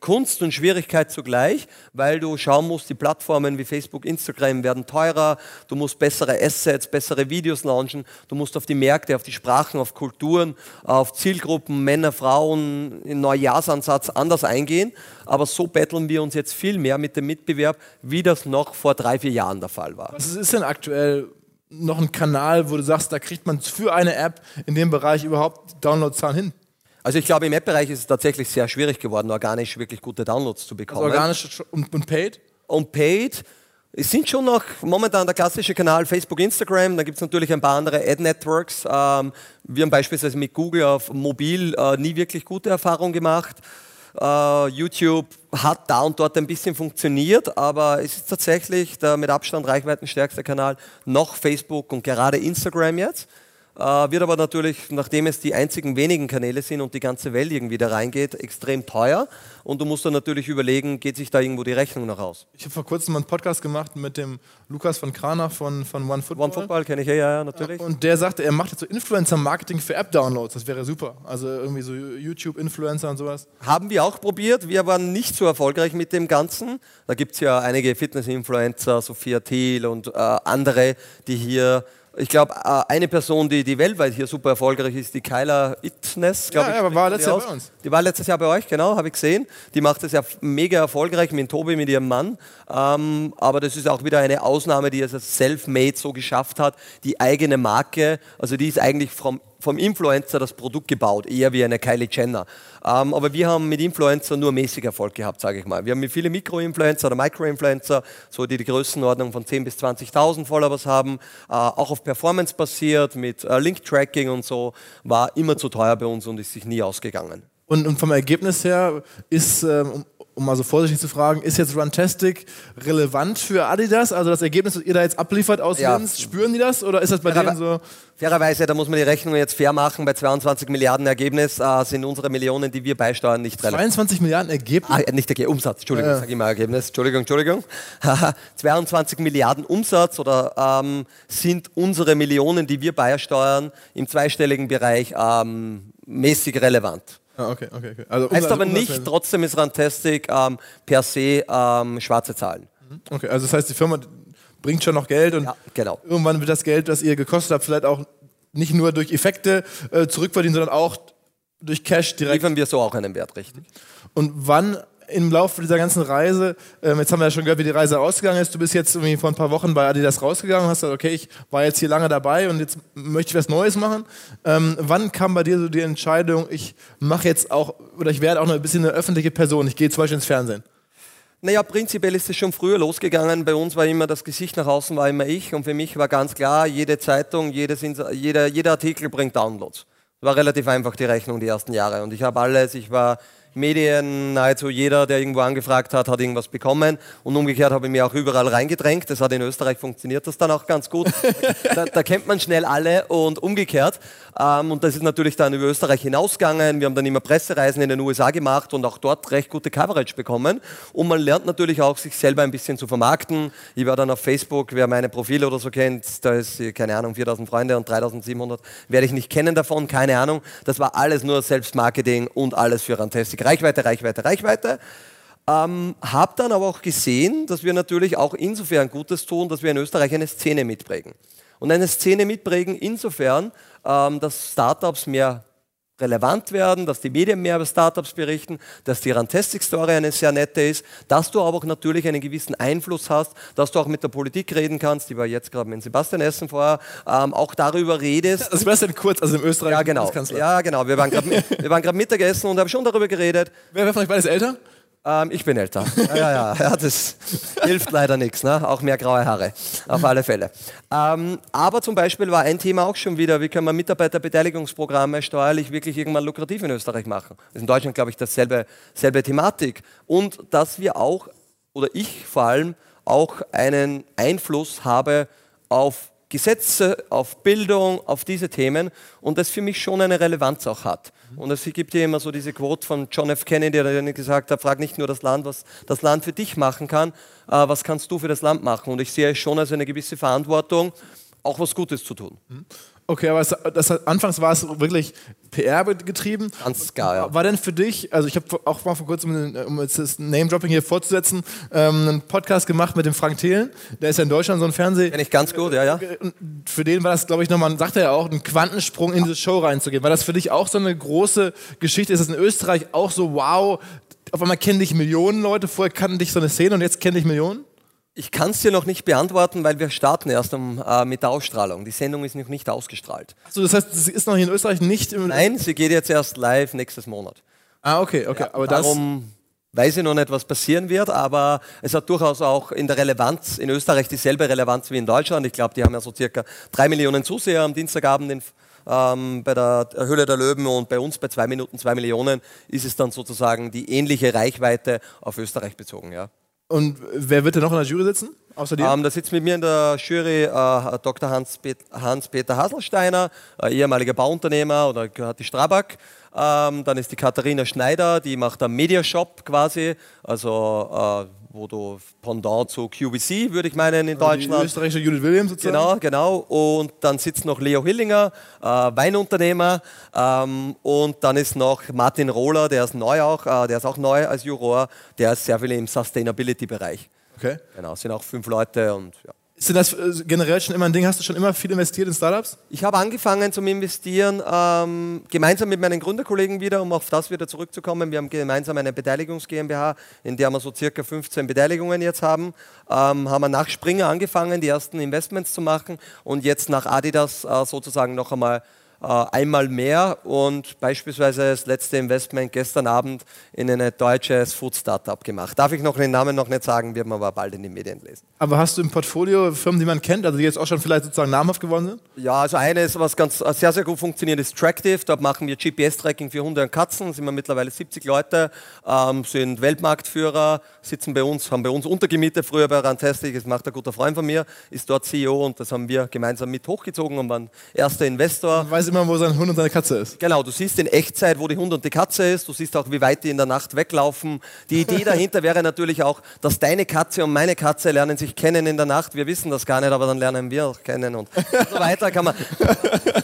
Kunst und Schwierigkeit zugleich, weil du schauen musst, die Plattformen wie Facebook, Instagram werden teurer, du musst bessere Assets, bessere Videos launchen, du musst auf die Märkte, auf die Sprachen, auf Kulturen, auf Zielgruppen, Männer, Frauen, in Neujahrsansatz anders eingehen. Aber so betteln wir uns jetzt viel mehr mit dem Mitbewerb, wie das noch vor drei, vier Jahren der Fall war. Was ist denn aktuell noch einen Kanal, wo du sagst, da kriegt man für eine App in dem Bereich überhaupt Downloadzahlen hin? Also ich glaube, im App-Bereich ist es tatsächlich sehr schwierig geworden, organisch wirklich gute Downloads zu bekommen. Also organisch und, und paid? Und paid. Es sind schon noch momentan der klassische Kanal Facebook, Instagram. Da gibt es natürlich ein paar andere Ad-Networks. Ähm, wir haben beispielsweise mit Google auf mobil äh, nie wirklich gute Erfahrungen gemacht. Uh, YouTube hat da und dort ein bisschen funktioniert, aber es ist tatsächlich der mit Abstand reichweitenstärkste Kanal noch Facebook und gerade Instagram jetzt. Äh, wird aber natürlich, nachdem es die einzigen wenigen Kanäle sind und die ganze Welt irgendwie da reingeht, extrem teuer. Und du musst dann natürlich überlegen, geht sich da irgendwo die Rechnung noch aus? Ich habe vor kurzem einen Podcast gemacht mit dem Lukas von Krana von, von OneFootball. OneFootball kenne ich ja, ja, natürlich. Und der sagte, er macht jetzt so Influencer-Marketing für App-Downloads. Das wäre super. Also irgendwie so YouTube-Influencer und sowas. Haben wir auch probiert. Wir waren nicht so erfolgreich mit dem Ganzen. Da gibt es ja einige Fitness-Influencer, Sophia Thiel und äh, andere, die hier ich glaube, äh, eine Person, die, die weltweit hier super erfolgreich ist, die Kyla Itnes, glaube ja, ich. Ja, war letztes Jahr bei uns. Die war letztes Jahr bei euch, genau, habe ich gesehen. Die macht es ja mega erfolgreich mit Tobi, mit ihrem Mann. Ähm, aber das ist auch wieder eine Ausnahme, die es als self-made so geschafft hat. Die eigene Marke, also die ist eigentlich vom vom Influencer das Produkt gebaut, eher wie eine Kylie Jenner. Ähm, aber wir haben mit Influencer nur mäßig Erfolg gehabt, sage ich mal. Wir haben mit viele Mikro-Influencer oder Micro-Influencer, so die die Größenordnung von 10.000 bis 20.000 Followers haben, äh, auch auf Performance basiert, mit äh, Link-Tracking und so, war immer zu teuer bei uns und ist sich nie ausgegangen. Und, und vom Ergebnis her ist, ähm, um mal so vorsichtig zu fragen, ist jetzt Runtastic relevant für Adidas? Also das Ergebnis, das ihr da jetzt abliefert aus ja. Linz, spüren die das oder ist das bei Fairer, denen so? Fairerweise, da muss man die Rechnung jetzt fair machen, bei 22 Milliarden Ergebnis äh, sind unsere Millionen, die wir beisteuern, nicht relevant. 22 Milliarden Ergebnis? Ah, nicht Ergebnis, Umsatz, Entschuldigung, ja. sage ich mal Ergebnis, Entschuldigung, Entschuldigung. 22 Milliarden Umsatz oder ähm, sind unsere Millionen, die wir beisteuern, im zweistelligen Bereich ähm, mäßig relevant. Ah, okay, okay, okay. Also heißt aber nicht, trotzdem ist Rantastic ähm, per se ähm, schwarze Zahlen. Mhm. Okay, also das heißt, die Firma bringt schon noch Geld und ja, genau. irgendwann wird das Geld, das ihr gekostet habt, vielleicht auch nicht nur durch Effekte äh, zurückverdienen, sondern auch durch Cash direkt. Liefern wir so auch einen Wert, richtig. Und wann im Laufe dieser ganzen Reise, ähm, jetzt haben wir ja schon gehört, wie die Reise ausgegangen ist. Du bist jetzt irgendwie vor ein paar Wochen bei Adidas rausgegangen und hast gesagt, okay, ich war jetzt hier lange dabei und jetzt möchte ich was Neues machen. Ähm, wann kam bei dir so die Entscheidung, ich mache jetzt auch, oder ich werde auch noch ein bisschen eine öffentliche Person, ich gehe zum Beispiel ins Fernsehen? Naja, prinzipiell ist es schon früher losgegangen. Bei uns war immer das Gesicht nach außen, war immer ich. Und für mich war ganz klar, jede Zeitung, jedes, jeder, jeder Artikel bringt Downloads. War relativ einfach die Rechnung die ersten Jahre. Und ich habe alles, ich war Medien, nahezu jeder, der irgendwo angefragt hat, hat irgendwas bekommen. Und umgekehrt habe ich mir auch überall reingedrängt. Das hat in Österreich funktioniert das dann auch ganz gut. da, da, kennt man schnell alle und umgekehrt. Ähm, und das ist natürlich dann über Österreich hinausgegangen. Wir haben dann immer Pressereisen in den USA gemacht und auch dort recht gute Coverage bekommen. Und man lernt natürlich auch, sich selber ein bisschen zu vermarkten. Ich war dann auf Facebook, wer meine Profile oder so kennt, da ist, keine Ahnung, 4000 Freunde und 3700 werde ich nicht kennen davon, keine Ahnung. Das war alles nur Selbstmarketing und alles für Rantastic. Reichweite, Reichweite, Reichweite. Ähm, habe dann aber auch gesehen, dass wir natürlich auch insofern Gutes tun, dass wir in Österreich eine Szene mitprägen. Und eine Szene mitprägen insofern, ähm, dass Startups mehr relevant werden, dass die Medien mehr über Startups berichten, dass die Rantastic-Story eine sehr nette ist, dass du aber auch natürlich einen gewissen Einfluss hast, dass du auch mit der Politik reden kannst, die war jetzt gerade mit Sebastian Essen vorher, ähm, auch darüber redest. Das wäre kurz, also im Österreich. Ja, genau. Ja, genau. Wir waren gerade Mittagessen und haben schon darüber geredet. Wer wäre vielleicht beides älter? Ähm, ich bin älter. Ja, ja, ja, das hilft leider nichts. Ne? Auch mehr graue Haare, auf alle Fälle. Ähm, aber zum Beispiel war ein Thema auch schon wieder, wie können wir Mitarbeiterbeteiligungsprogramme steuerlich wirklich irgendwann lukrativ in Österreich machen. Das ist in Deutschland, glaube ich, dasselbe selbe Thematik. Und dass wir auch, oder ich vor allem, auch einen Einfluss habe auf Gesetze, auf Bildung, auf diese Themen und das für mich schon eine Relevanz auch hat. Und es gibt ja immer so diese Quote von John F. Kennedy, der gesagt hat, frag nicht nur das Land, was das Land für dich machen kann, äh, was kannst du für das Land machen? Und ich sehe es schon als eine gewisse Verantwortung, auch was Gutes zu tun. Mhm. Okay, aber das, anfangs war es wirklich PR getrieben. Ganz klar, ja. War denn für dich, also ich habe auch mal vor kurzem, um jetzt das Name-Dropping hier fortzusetzen, ähm, einen Podcast gemacht mit dem Frank Thelen. Der ist ja in Deutschland so ein Fernseh. Kenn ich ganz gut, ja, ja. Für den war das, glaube ich, nochmal, sagt er ja auch, ein Quantensprung in diese Show reinzugehen. War das für dich auch so eine große Geschichte? Ist es in Österreich auch so, wow, auf einmal kennen dich Millionen Leute, vorher kannten dich so eine Szene und jetzt kennen dich Millionen? Ich kann es dir noch nicht beantworten, weil wir starten erst um, äh, mit der Ausstrahlung. Die Sendung ist noch nicht ausgestrahlt. Also das heißt, sie ist noch in Österreich nicht im Nein, sie geht jetzt erst live nächstes Monat. Ah, okay, okay. Ja, aber das. darum weiß ich noch nicht, was passieren wird, aber es hat durchaus auch in der Relevanz in Österreich dieselbe Relevanz wie in Deutschland. Ich glaube, die haben ja so circa drei Millionen Zuseher am Dienstagabend in, ähm, bei der Höhle der Löwen und bei uns bei zwei Minuten zwei Millionen ist es dann sozusagen die ähnliche Reichweite auf Österreich bezogen. Ja. Und wer wird denn noch in der Jury sitzen? Außer dir? Ähm, da sitzt mit mir in der Jury äh, Dr. Hans-Peter Hans Haselsteiner, äh, ehemaliger Bauunternehmer oder gehört die Strabag. Ähm, dann ist die Katharina Schneider, die macht einen Mediashop quasi, also äh, wo du Pendant zu QVC, würde ich meinen, in Also Die Deutschland. österreichische Judith Williams sozusagen? Genau, genau. Und dann sitzt noch Leo Hillinger, äh, Weinunternehmer. Ähm, und dann ist noch Martin Rohler, der ist neu auch, äh, der ist auch neu als Juror. Der ist sehr viel im Sustainability-Bereich. Okay. Genau, es sind auch fünf Leute und ja. Denn das äh, generell schon immer ein Ding? Hast du schon immer viel investiert in Startups? Ich habe angefangen zum Investieren ähm, gemeinsam mit meinen Gründerkollegen wieder, um auf das wieder zurückzukommen. Wir haben gemeinsam eine Beteiligungs GmbH, in der wir so circa 15 Beteiligungen jetzt haben. Ähm, haben wir nach Springer angefangen, die ersten Investments zu machen und jetzt nach Adidas äh, sozusagen noch einmal einmal mehr und beispielsweise das letzte Investment gestern Abend in ein deutsches Food-Startup gemacht. Darf ich noch den Namen noch nicht sagen, wird man aber bald in den Medien lesen. Aber hast du im Portfolio Firmen, die man kennt, also die jetzt auch schon vielleicht sozusagen namhaft geworden sind? Ja, also eines, was ganz äh, sehr, sehr gut funktioniert, ist Tractive. Dort machen wir GPS-Tracking für Hunde und Katzen. Sind wir mittlerweile 70 Leute, ähm, sind Weltmarktführer, sitzen bei uns, haben bei uns untergemietet, früher bei Rantastic, das macht ein guter Freund von mir, ist dort CEO und das haben wir gemeinsam mit hochgezogen und waren erster Investor. Man weiß immer, wo sein Hund und seine Katze ist. Genau, du siehst in Echtzeit, wo die Hund und die Katze ist. Du siehst auch, wie weit die in der Nacht weglaufen. Die Idee dahinter wäre natürlich auch, dass deine Katze und meine Katze lernen sich kennen in der Nacht. Wir wissen das gar nicht, aber dann lernen wir auch kennen und so weiter. Kann man,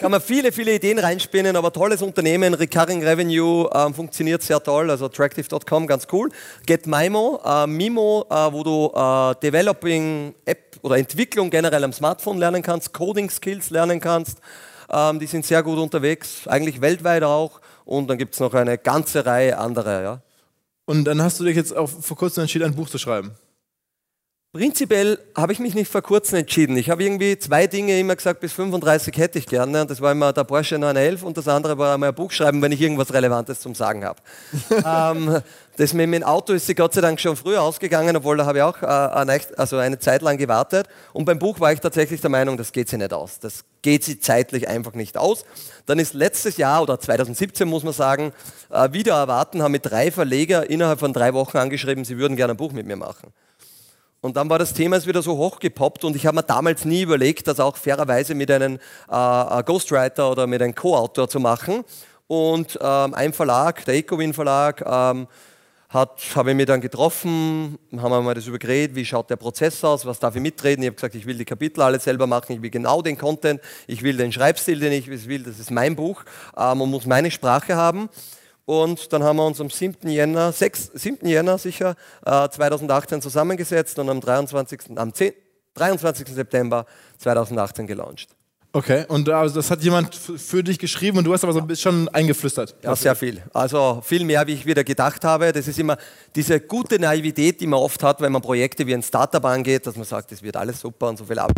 kann man viele, viele Ideen reinspinnen, aber tolles Unternehmen. Recurring Revenue ähm, funktioniert sehr toll, also attractive.com, ganz cool. Get Mimo, äh, Mimo, äh, wo du äh, Developing App oder Entwicklung generell am Smartphone lernen kannst, Coding Skills lernen kannst. Ähm, die sind sehr gut unterwegs, eigentlich weltweit auch. Und dann gibt es noch eine ganze Reihe anderer. Ja. Und dann hast du dich jetzt auch vor kurzem entschieden, ein Buch zu schreiben. Prinzipiell habe ich mich nicht vor kurzem entschieden. Ich habe irgendwie zwei Dinge immer gesagt, bis 35 hätte ich gerne. Und das war immer der Porsche 911 und das andere war einmal ein Buch schreiben, wenn ich irgendwas Relevantes zum Sagen habe. ähm, das mit dem Auto ist sie Gott sei Dank schon früher ausgegangen, obwohl da habe ich auch äh, eine, also eine Zeit lang gewartet. Und beim Buch war ich tatsächlich der Meinung, das geht sie nicht aus. Das geht sie zeitlich einfach nicht aus. Dann ist letztes Jahr oder 2017 muss man sagen, äh, wieder erwarten, haben mit drei Verleger innerhalb von drei Wochen angeschrieben, sie würden gerne ein Buch mit mir machen. Und dann war das Thema ist wieder so hochgepoppt und ich habe mir damals nie überlegt, das auch fairerweise mit einem äh, Ghostwriter oder mit einem Co-Autor zu machen. Und ähm, ein Verlag, der Ecowin Verlag, ähm, hat, habe ich mich dann getroffen, haben wir mal das übergeredet, wie schaut der Prozess aus, was darf ich mitreden. Ich habe gesagt, ich will die Kapitel alle selber machen, ich will genau den Content, ich will den Schreibstil, den ich will, das ist mein Buch ähm, und muss meine Sprache haben. Und dann haben wir uns am 7. Jänner, 6, 7. Jänner sicher, äh, 2018 zusammengesetzt und am 23. Am 10, 23. September 2018 gelauncht. Okay, und also das hat jemand für dich geschrieben und du hast aber so ein bisschen schon eingeflüstert. Ja, sehr viel. Also viel mehr, wie ich wieder gedacht habe. Das ist immer diese gute Naivität, die man oft hat, wenn man Projekte wie ein Startup angeht, dass man sagt, es wird alles super und so viel ab.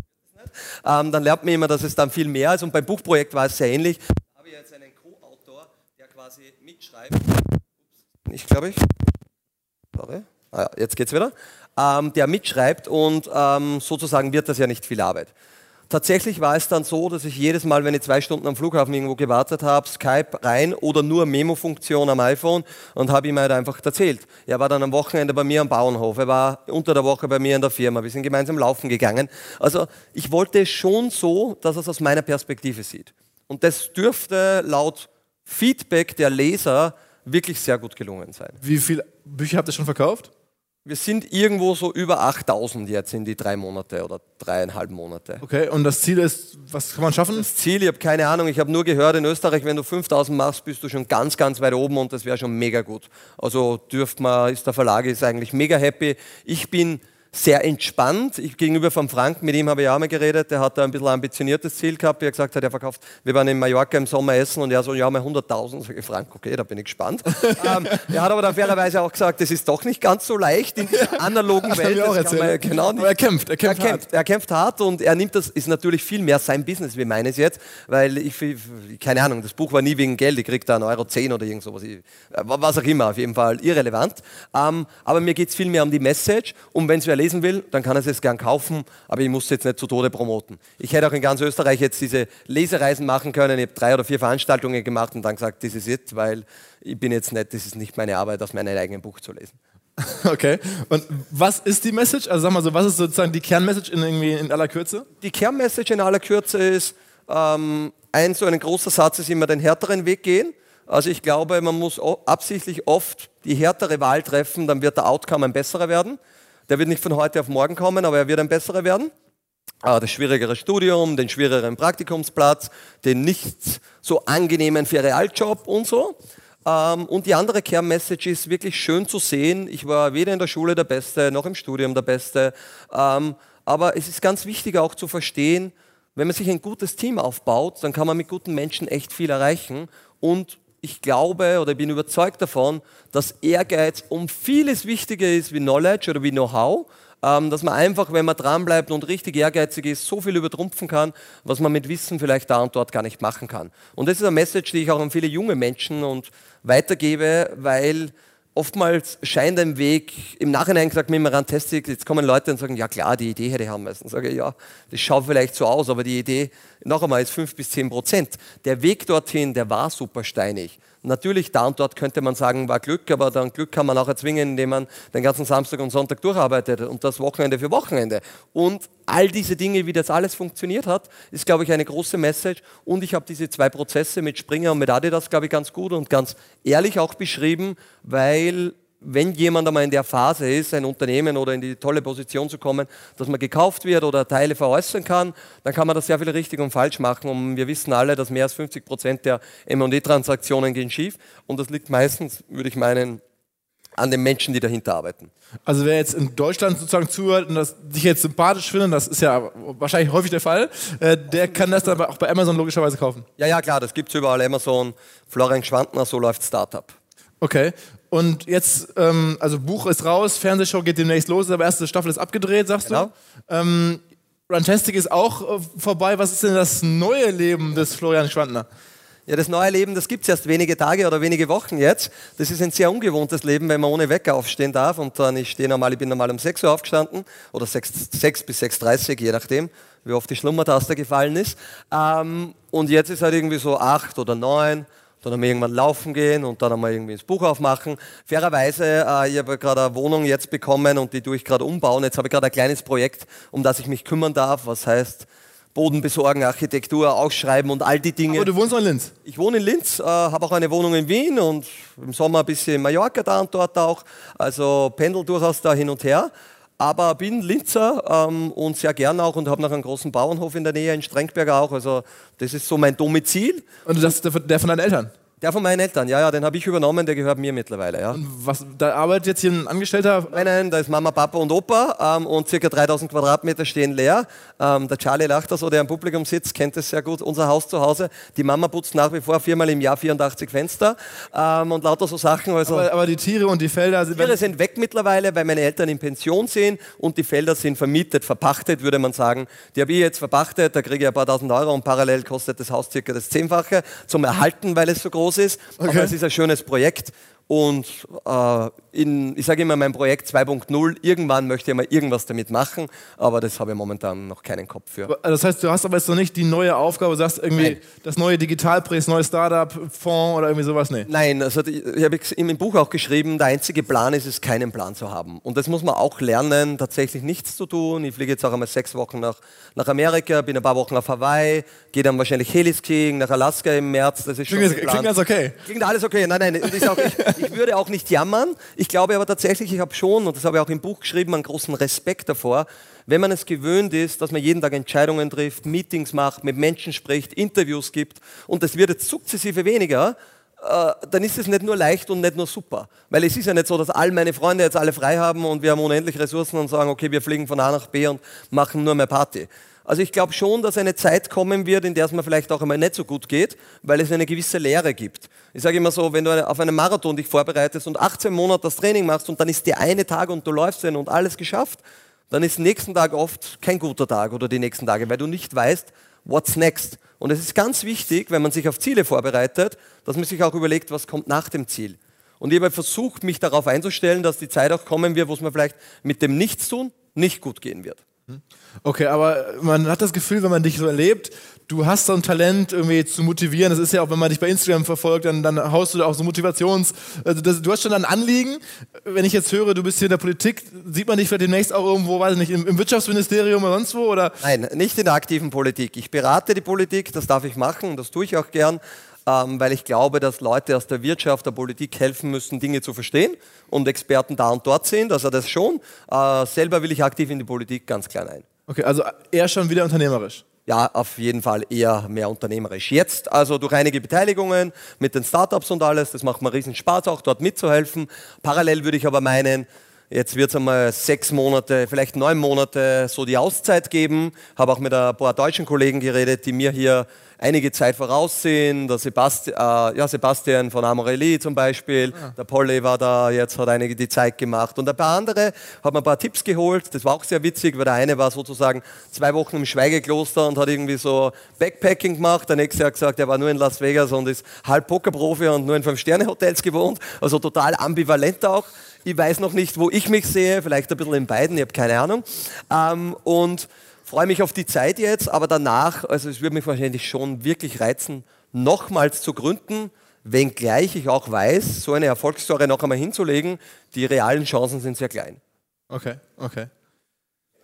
Ähm, dann lernt man immer, dass es dann viel mehr ist. Und beim Buchprojekt war es sehr ähnlich. Da habe ich jetzt einen Co-Autor, der quasi mitschreibt. Ups, Nicht, glaube ich. Sorry. Ah, jetzt geht's wieder. Ähm, der mitschreibt und ähm, sozusagen wird das ja nicht viel Arbeit. Tatsächlich war es dann so, dass ich jedes Mal, wenn ich zwei Stunden am Flughafen irgendwo gewartet habe, Skype rein oder nur Memo-Funktion am iPhone und habe ihm halt einfach erzählt. Er war dann am Wochenende bei mir am Bauernhof, er war unter der Woche bei mir in der Firma, wir sind gemeinsam laufen gegangen. Also ich wollte es schon so, dass er es aus meiner Perspektive sieht. Und das dürfte laut Feedback der Leser wirklich sehr gut gelungen sein. Wie viele Bücher habt ihr schon verkauft? Wir sind irgendwo so über 8000 jetzt in die drei Monate oder dreieinhalb Monate. Okay, und das Ziel ist, was kann man schaffen? Das Ziel, ich habe keine Ahnung, ich habe nur gehört, in Österreich, wenn du 5000 machst, bist du schon ganz, ganz weit oben und das wäre schon mega gut. Also dürft man, ist der Verlag ist eigentlich mega happy. Ich bin sehr entspannt. Ich gegenüber von Frank, mit ihm habe ich auch mal geredet, der hat da ein bisschen ambitioniertes Ziel gehabt, wie er gesagt hat, er verkauft, wir waren in Mallorca im Sommer essen und er so, ja, mal 100.000. Sag ich, Frank, okay, da bin ich gespannt. ähm, er hat aber dann fairerweise auch gesagt, es ist doch nicht ganz so leicht in dieser analogen Welt. Das auch erzählt. genau aber er kämpft, er kämpft, er kämpft hart. Er kämpft hart und er nimmt das, ist natürlich viel mehr sein Business wie meines jetzt, weil ich, keine Ahnung, das Buch war nie wegen Geld, ich krieg da einen Euro 10 oder irgend sowas, was auch immer, auf jeden Fall irrelevant. Ähm, aber mir geht es viel mehr um die Message und wenn es lesen will, dann kann er es gern kaufen, aber ich muss es jetzt nicht zu Tode promoten. Ich hätte auch in ganz Österreich jetzt diese Lesereisen machen können. Ich habe drei oder vier Veranstaltungen gemacht und dann gesagt, das ist it, weil ich bin jetzt nicht, das ist nicht meine Arbeit, aus meinem eigenen Buch zu lesen. Okay. Und was ist die Message? Also sag mal so, was ist sozusagen die Kernmessage in, irgendwie in aller Kürze? Die Kernmessage in aller Kürze ist, ähm, ein so ein großer Satz ist immer den härteren Weg gehen. Also ich glaube, man muss absichtlich oft die härtere Wahl treffen, dann wird der Outcome ein besserer werden. Der wird nicht von heute auf morgen kommen, aber er wird ein besserer werden. Ah, das schwierigere Studium, den schwierigeren Praktikumsplatz, den nicht so angenehmen Ferialjob und so. Ähm, und die andere Kernmessage ist wirklich schön zu sehen. Ich war weder in der Schule der Beste, noch im Studium der Beste. Ähm, aber es ist ganz wichtig auch zu verstehen, wenn man sich ein gutes Team aufbaut, dann kann man mit guten Menschen echt viel erreichen. Und ich glaube oder bin überzeugt davon, dass Ehrgeiz um vieles wichtiger ist wie Knowledge oder wie Know-how. Ähm, dass man einfach, wenn man dranbleibt und richtig ehrgeizig ist, so viel übertrumpfen kann, was man mit Wissen vielleicht da und dort gar nicht machen kann. Und das ist eine Message, die ich auch an viele junge Menschen und weitergebe, weil oftmals scheint ein Weg, im Nachhinein gesagt mit Rantastic, jetzt kommen Leute und sagen, ja klar, die Idee hätte ich haben müssen. Sage ich, ja, das schaut vielleicht so aus, aber die Idee, noch einmal, ist 5 bis 10 Prozent. Der Weg dorthin, der war super steinig. Natürlich, da und dort könnte man sagen, war Glück, aber dann Glück kann man auch erzwingen, indem man den ganzen Samstag und Sonntag durcharbeitet und das Wochenende für Wochenende. Und all diese Dinge, wie das alles funktioniert hat, ist, glaube ich, eine große Message. Und ich habe diese zwei Prozesse mit Springer und mit Adidas, glaube ich, ganz gut und ganz ehrlich auch beschrieben, weil wenn jemand einmal in der Phase ist, ein Unternehmen oder in die tolle Position zu kommen, dass man gekauft wird oder Teile veräußern kann, dann kann man das sehr viel richtig und falsch machen. Und wir wissen alle, dass mehr als 50 Prozent der M&E-Transaktionen gehen schief. Und das liegt meistens, würde ich meinen, an den Menschen, die dahinter arbeiten. Also wer jetzt in Deutschland sozusagen zuhört und das sich jetzt sympathisch findet, das ist ja wahrscheinlich häufig der Fall, äh, der kann das dann auch bei Amazon logischerweise kaufen. Ja, ja, klar, das gibt es überall. Amazon, Florian Schwantner, so läuft Startup. Okay. Und jetzt, ähm, also Buch ist raus, Fernsehshow geht demnächst los, aber erste Staffel ist abgedreht, sagst genau. du? Ähm, Runtastic ist auch äh, vorbei. Was ist denn das neue Leben des Florian Schwantner? Ja, das neue Leben, das gibt es erst wenige Tage oder wenige Wochen jetzt. Das ist ein sehr ungewohntes Leben, wenn man ohne Wecker aufstehen darf. Und dann, ich stehe normal, ich bin normal um 6 Uhr aufgestanden oder 6, 6 bis 6.30 Uhr, je nachdem, wie oft die Schlummertaste gefallen ist. Ähm, und jetzt ist halt irgendwie so 8 oder 9 dann haben wir irgendwann laufen gehen und dann haben wir irgendwie das Buch aufmachen. Fairerweise, äh, ich habe gerade eine Wohnung jetzt bekommen und die tue ich gerade umbauen. Jetzt habe ich gerade ein kleines Projekt, um das ich mich kümmern darf, was heißt Boden besorgen, Architektur, ausschreiben und all die Dinge. Aber du wohnst in Linz? Ich wohne in Linz, äh, habe auch eine Wohnung in Wien und im Sommer ein bisschen in Mallorca da und dort auch. Also pendel durchaus da hin und her aber bin Linzer ähm, und sehr gern auch und habe noch einen großen Bauernhof in der Nähe in Strengberg auch. Also das ist so mein Domizil. Und das ist der von deinen Eltern? Der von meinen Eltern, ja, ja, den habe ich übernommen, der gehört mir mittlerweile. Ja. Was, da arbeitet jetzt hier ein Angestellter? Nein, nein, da ist Mama, Papa und Opa ähm, und circa 3000 Quadratmeter stehen leer. Ähm, der Charlie lacht da so, der im Publikum sitzt, kennt es sehr gut, unser Haus zu Hause. Die Mama putzt nach wie vor viermal im Jahr 84 Fenster ähm, und lauter so Sachen. Also aber, aber, die Tiere und die Felder sind... Die Tiere sind weg mittlerweile, weil meine Eltern in Pension sind und die Felder sind vermietet, verpachtet, würde man sagen. Die habe ich jetzt verpachtet, da kriege ich ein paar tausend Euro und parallel kostet das Haus circa das Zehnfache zum Erhalten, weil es so groß ist. Okay das ist ein schönes Projekt. Und äh, in, ich sage immer, mein Projekt 2.0, irgendwann möchte ich mal irgendwas damit machen, aber das habe ich momentan noch keinen Kopf für. Das heißt, du hast aber jetzt noch nicht die neue Aufgabe, sagst irgendwie Nein. das neue Digitalprojekt, das neue Startup, Fonds oder irgendwie sowas? Nee. Nein, also ich habe im Buch auch geschrieben, der einzige Plan ist es, keinen Plan zu haben. Und das muss man auch lernen, tatsächlich nichts zu tun. Ich fliege jetzt auch einmal sechs Wochen nach, nach Amerika, bin ein paar Wochen auf Hawaii, gehe dann wahrscheinlich Heliskiing nach Alaska im März. Das ist schon klingt, klingt ganz okay. Klingt alles okay. Nein, nein, ich, ich, ich würde auch nicht jammern. Ich glaube aber tatsächlich, ich habe schon, und das habe ich auch im Buch geschrieben, einen großen Respekt davor, wenn man es gewöhnt ist, dass man jeden Tag Entscheidungen trifft, Meetings macht, mit Menschen spricht, Interviews gibt und es wird jetzt sukzessive weniger, äh, dann ist es nicht nur leicht und nicht nur super. Weil es ist ja nicht so, dass all meine Freunde jetzt alle frei haben und wir haben unendlich Ressourcen und sagen, okay, wir fliegen von A nach B und machen nur mehr Party. Also ich glaube schon, dass eine Zeit kommen wird, in der es mir vielleicht auch einmal nicht so gut geht, weil es eine gewisse Lehre gibt. Ich sage immer so, wenn du auf einen Marathon dich vorbereitest und 18 Monate das Training machst und dann ist der eine Tag und du läufst hin und alles geschafft, dann ist nächsten Tag oft kein guter Tag oder die nächsten Tage, weil du nicht weißt, what's next. Und es ist ganz wichtig, wenn man sich auf Ziele vorbereitet, dass man sich auch überlegt, was kommt nach dem Ziel. Und ich habe versucht, mich darauf einzustellen, dass die Zeit auch kommen wird, wo es mir vielleicht mit dem Nichtstun nicht gut gehen wird. Okay, aber man hat das Gefühl, wenn man dich so erlebt, du hast so ein Talent irgendwie zu motivieren. Das ist ja auch, wenn man dich bei Instagram verfolgt, dann, dann haust du da auch so Motivations... Also das, du hast schon ein Anliegen. Wenn ich jetzt höre, du bist hier in der Politik, sieht man dich vielleicht demnächst auch irgendwo, weiß ich nicht, im, im Wirtschaftsministerium oder sonst wo? Oder? Nein, nicht in der aktiven Politik. Ich berate die Politik, das darf ich machen das tue ich auch gern. Ähm, weil ich glaube, dass Leute aus der Wirtschaft, der Politik helfen müssen, Dinge zu verstehen und Experten da und dort sind, also das schon. Äh, selber will ich aktiv in die Politik ganz klar ein. Okay, also eher schon wieder unternehmerisch. Ja, auf jeden Fall eher mehr unternehmerisch. Jetzt also durch einige Beteiligungen mit den Startups und alles, das macht mir riesen Spaß auch dort mitzuhelfen. Parallel würde ich aber meinen, Jetzt wird es einmal sechs Monate, vielleicht neun Monate so die Auszeit geben. Habe auch mit ein paar deutschen Kollegen geredet, die mir hier einige Zeit voraussehen. Der Sebasti äh, ja, Sebastian von Amorelli zum Beispiel, ja. der Polly war da, jetzt hat einige die Zeit gemacht. Und ein paar andere haben ein paar Tipps geholt. Das war auch sehr witzig, weil der eine war sozusagen zwei Wochen im Schweigekloster und hat irgendwie so Backpacking gemacht. Der nächste hat gesagt, er war nur in Las Vegas und ist halb Pokerprofi und nur in Fünf-Sterne-Hotels gewohnt. Also total ambivalent auch. Ich weiß noch nicht, wo ich mich sehe, vielleicht ein bisschen in beiden, ich habe keine Ahnung. Ähm, und freue mich auf die Zeit jetzt, aber danach, also es würde mich wahrscheinlich schon wirklich reizen, nochmals zu gründen, wenngleich ich auch weiß, so eine Erfolgsstory noch einmal hinzulegen, die realen Chancen sind sehr klein. Okay, okay.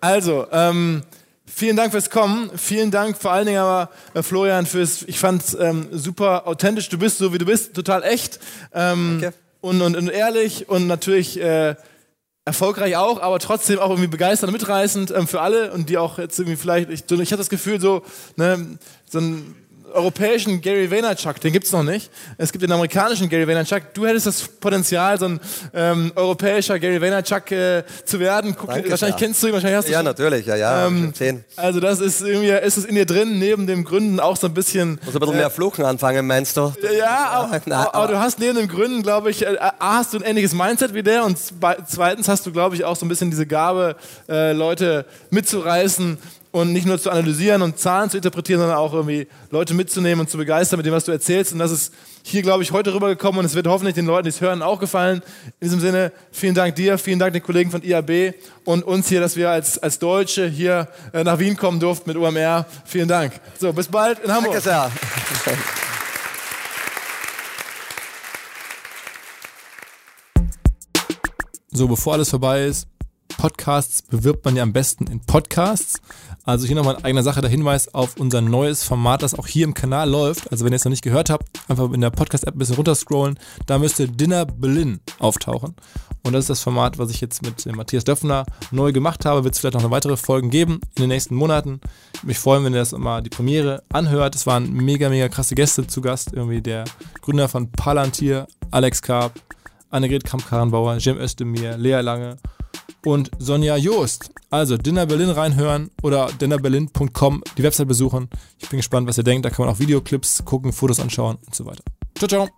Also, ähm, vielen Dank fürs Kommen. Vielen Dank vor allen Dingen aber, äh, Florian, fürs, ich fand es ähm, super authentisch. Du bist so, wie du bist, total echt. Ähm, Danke und, und, und ehrlich und natürlich äh, erfolgreich auch, aber trotzdem auch irgendwie begeisternd, mitreißend ähm, für alle und die auch jetzt irgendwie vielleicht, ich, ich habe das Gefühl so, ne, so ein europäischen Gary Vaynerchuk, den gibt es noch nicht. Es gibt den amerikanischen Gary Vaynerchuk. Du hättest das Potenzial, so ein ähm, europäischer Gary Vaynerchuk äh, zu werden. Guck, Danke, wahrscheinlich ja. kennst du ihn, wahrscheinlich hast du Ja, natürlich, ja, ja. Ähm, also das ist irgendwie, ist es in dir drin, neben dem Gründen auch so ein bisschen... Muss ein bisschen äh, mehr Fluchen anfangen, meinst du? Ja, aber, aber, aber du hast neben dem Gründen, glaube ich, äh, A, hast du ein ähnliches Mindset wie der und zweitens hast du, glaube ich, auch so ein bisschen diese Gabe, äh, Leute mitzureißen, und nicht nur zu analysieren und Zahlen zu interpretieren, sondern auch irgendwie Leute mitzunehmen und zu begeistern mit dem, was du erzählst. Und das ist hier, glaube ich, heute rübergekommen und es wird hoffentlich den Leuten, die es hören, auch gefallen. In diesem Sinne, vielen Dank dir, vielen Dank den Kollegen von IAB und uns hier, dass wir als, als Deutsche hier äh, nach Wien kommen durften mit UMR. Vielen Dank. So, bis bald in Hamburg. Danke sehr. So, bevor alles vorbei ist, Podcasts bewirbt man ja am besten in Podcasts. Also hier nochmal in eigener Sache der Hinweis auf unser neues Format, das auch hier im Kanal läuft. Also wenn ihr es noch nicht gehört habt, einfach in der Podcast-App ein bisschen runterscrollen. Da müsste Dinner Berlin auftauchen. Und das ist das Format, was ich jetzt mit Matthias Döpfner neu gemacht habe. Wird es vielleicht noch eine weitere Folgen geben in den nächsten Monaten. Mich freuen, wenn ihr das immer die Premiere anhört. Es waren mega, mega krasse Gäste zu Gast. Irgendwie der Gründer von Palantir, Alex Karp, Annegret Kamp-Karrenbauer, Jem Özdemir, Lea Lange und Sonja Joost. Also Dinner Berlin reinhören oder dinnerberlin.com die Website besuchen. Ich bin gespannt, was ihr denkt. Da kann man auch Videoclips gucken, Fotos anschauen und so weiter. Ciao, ciao.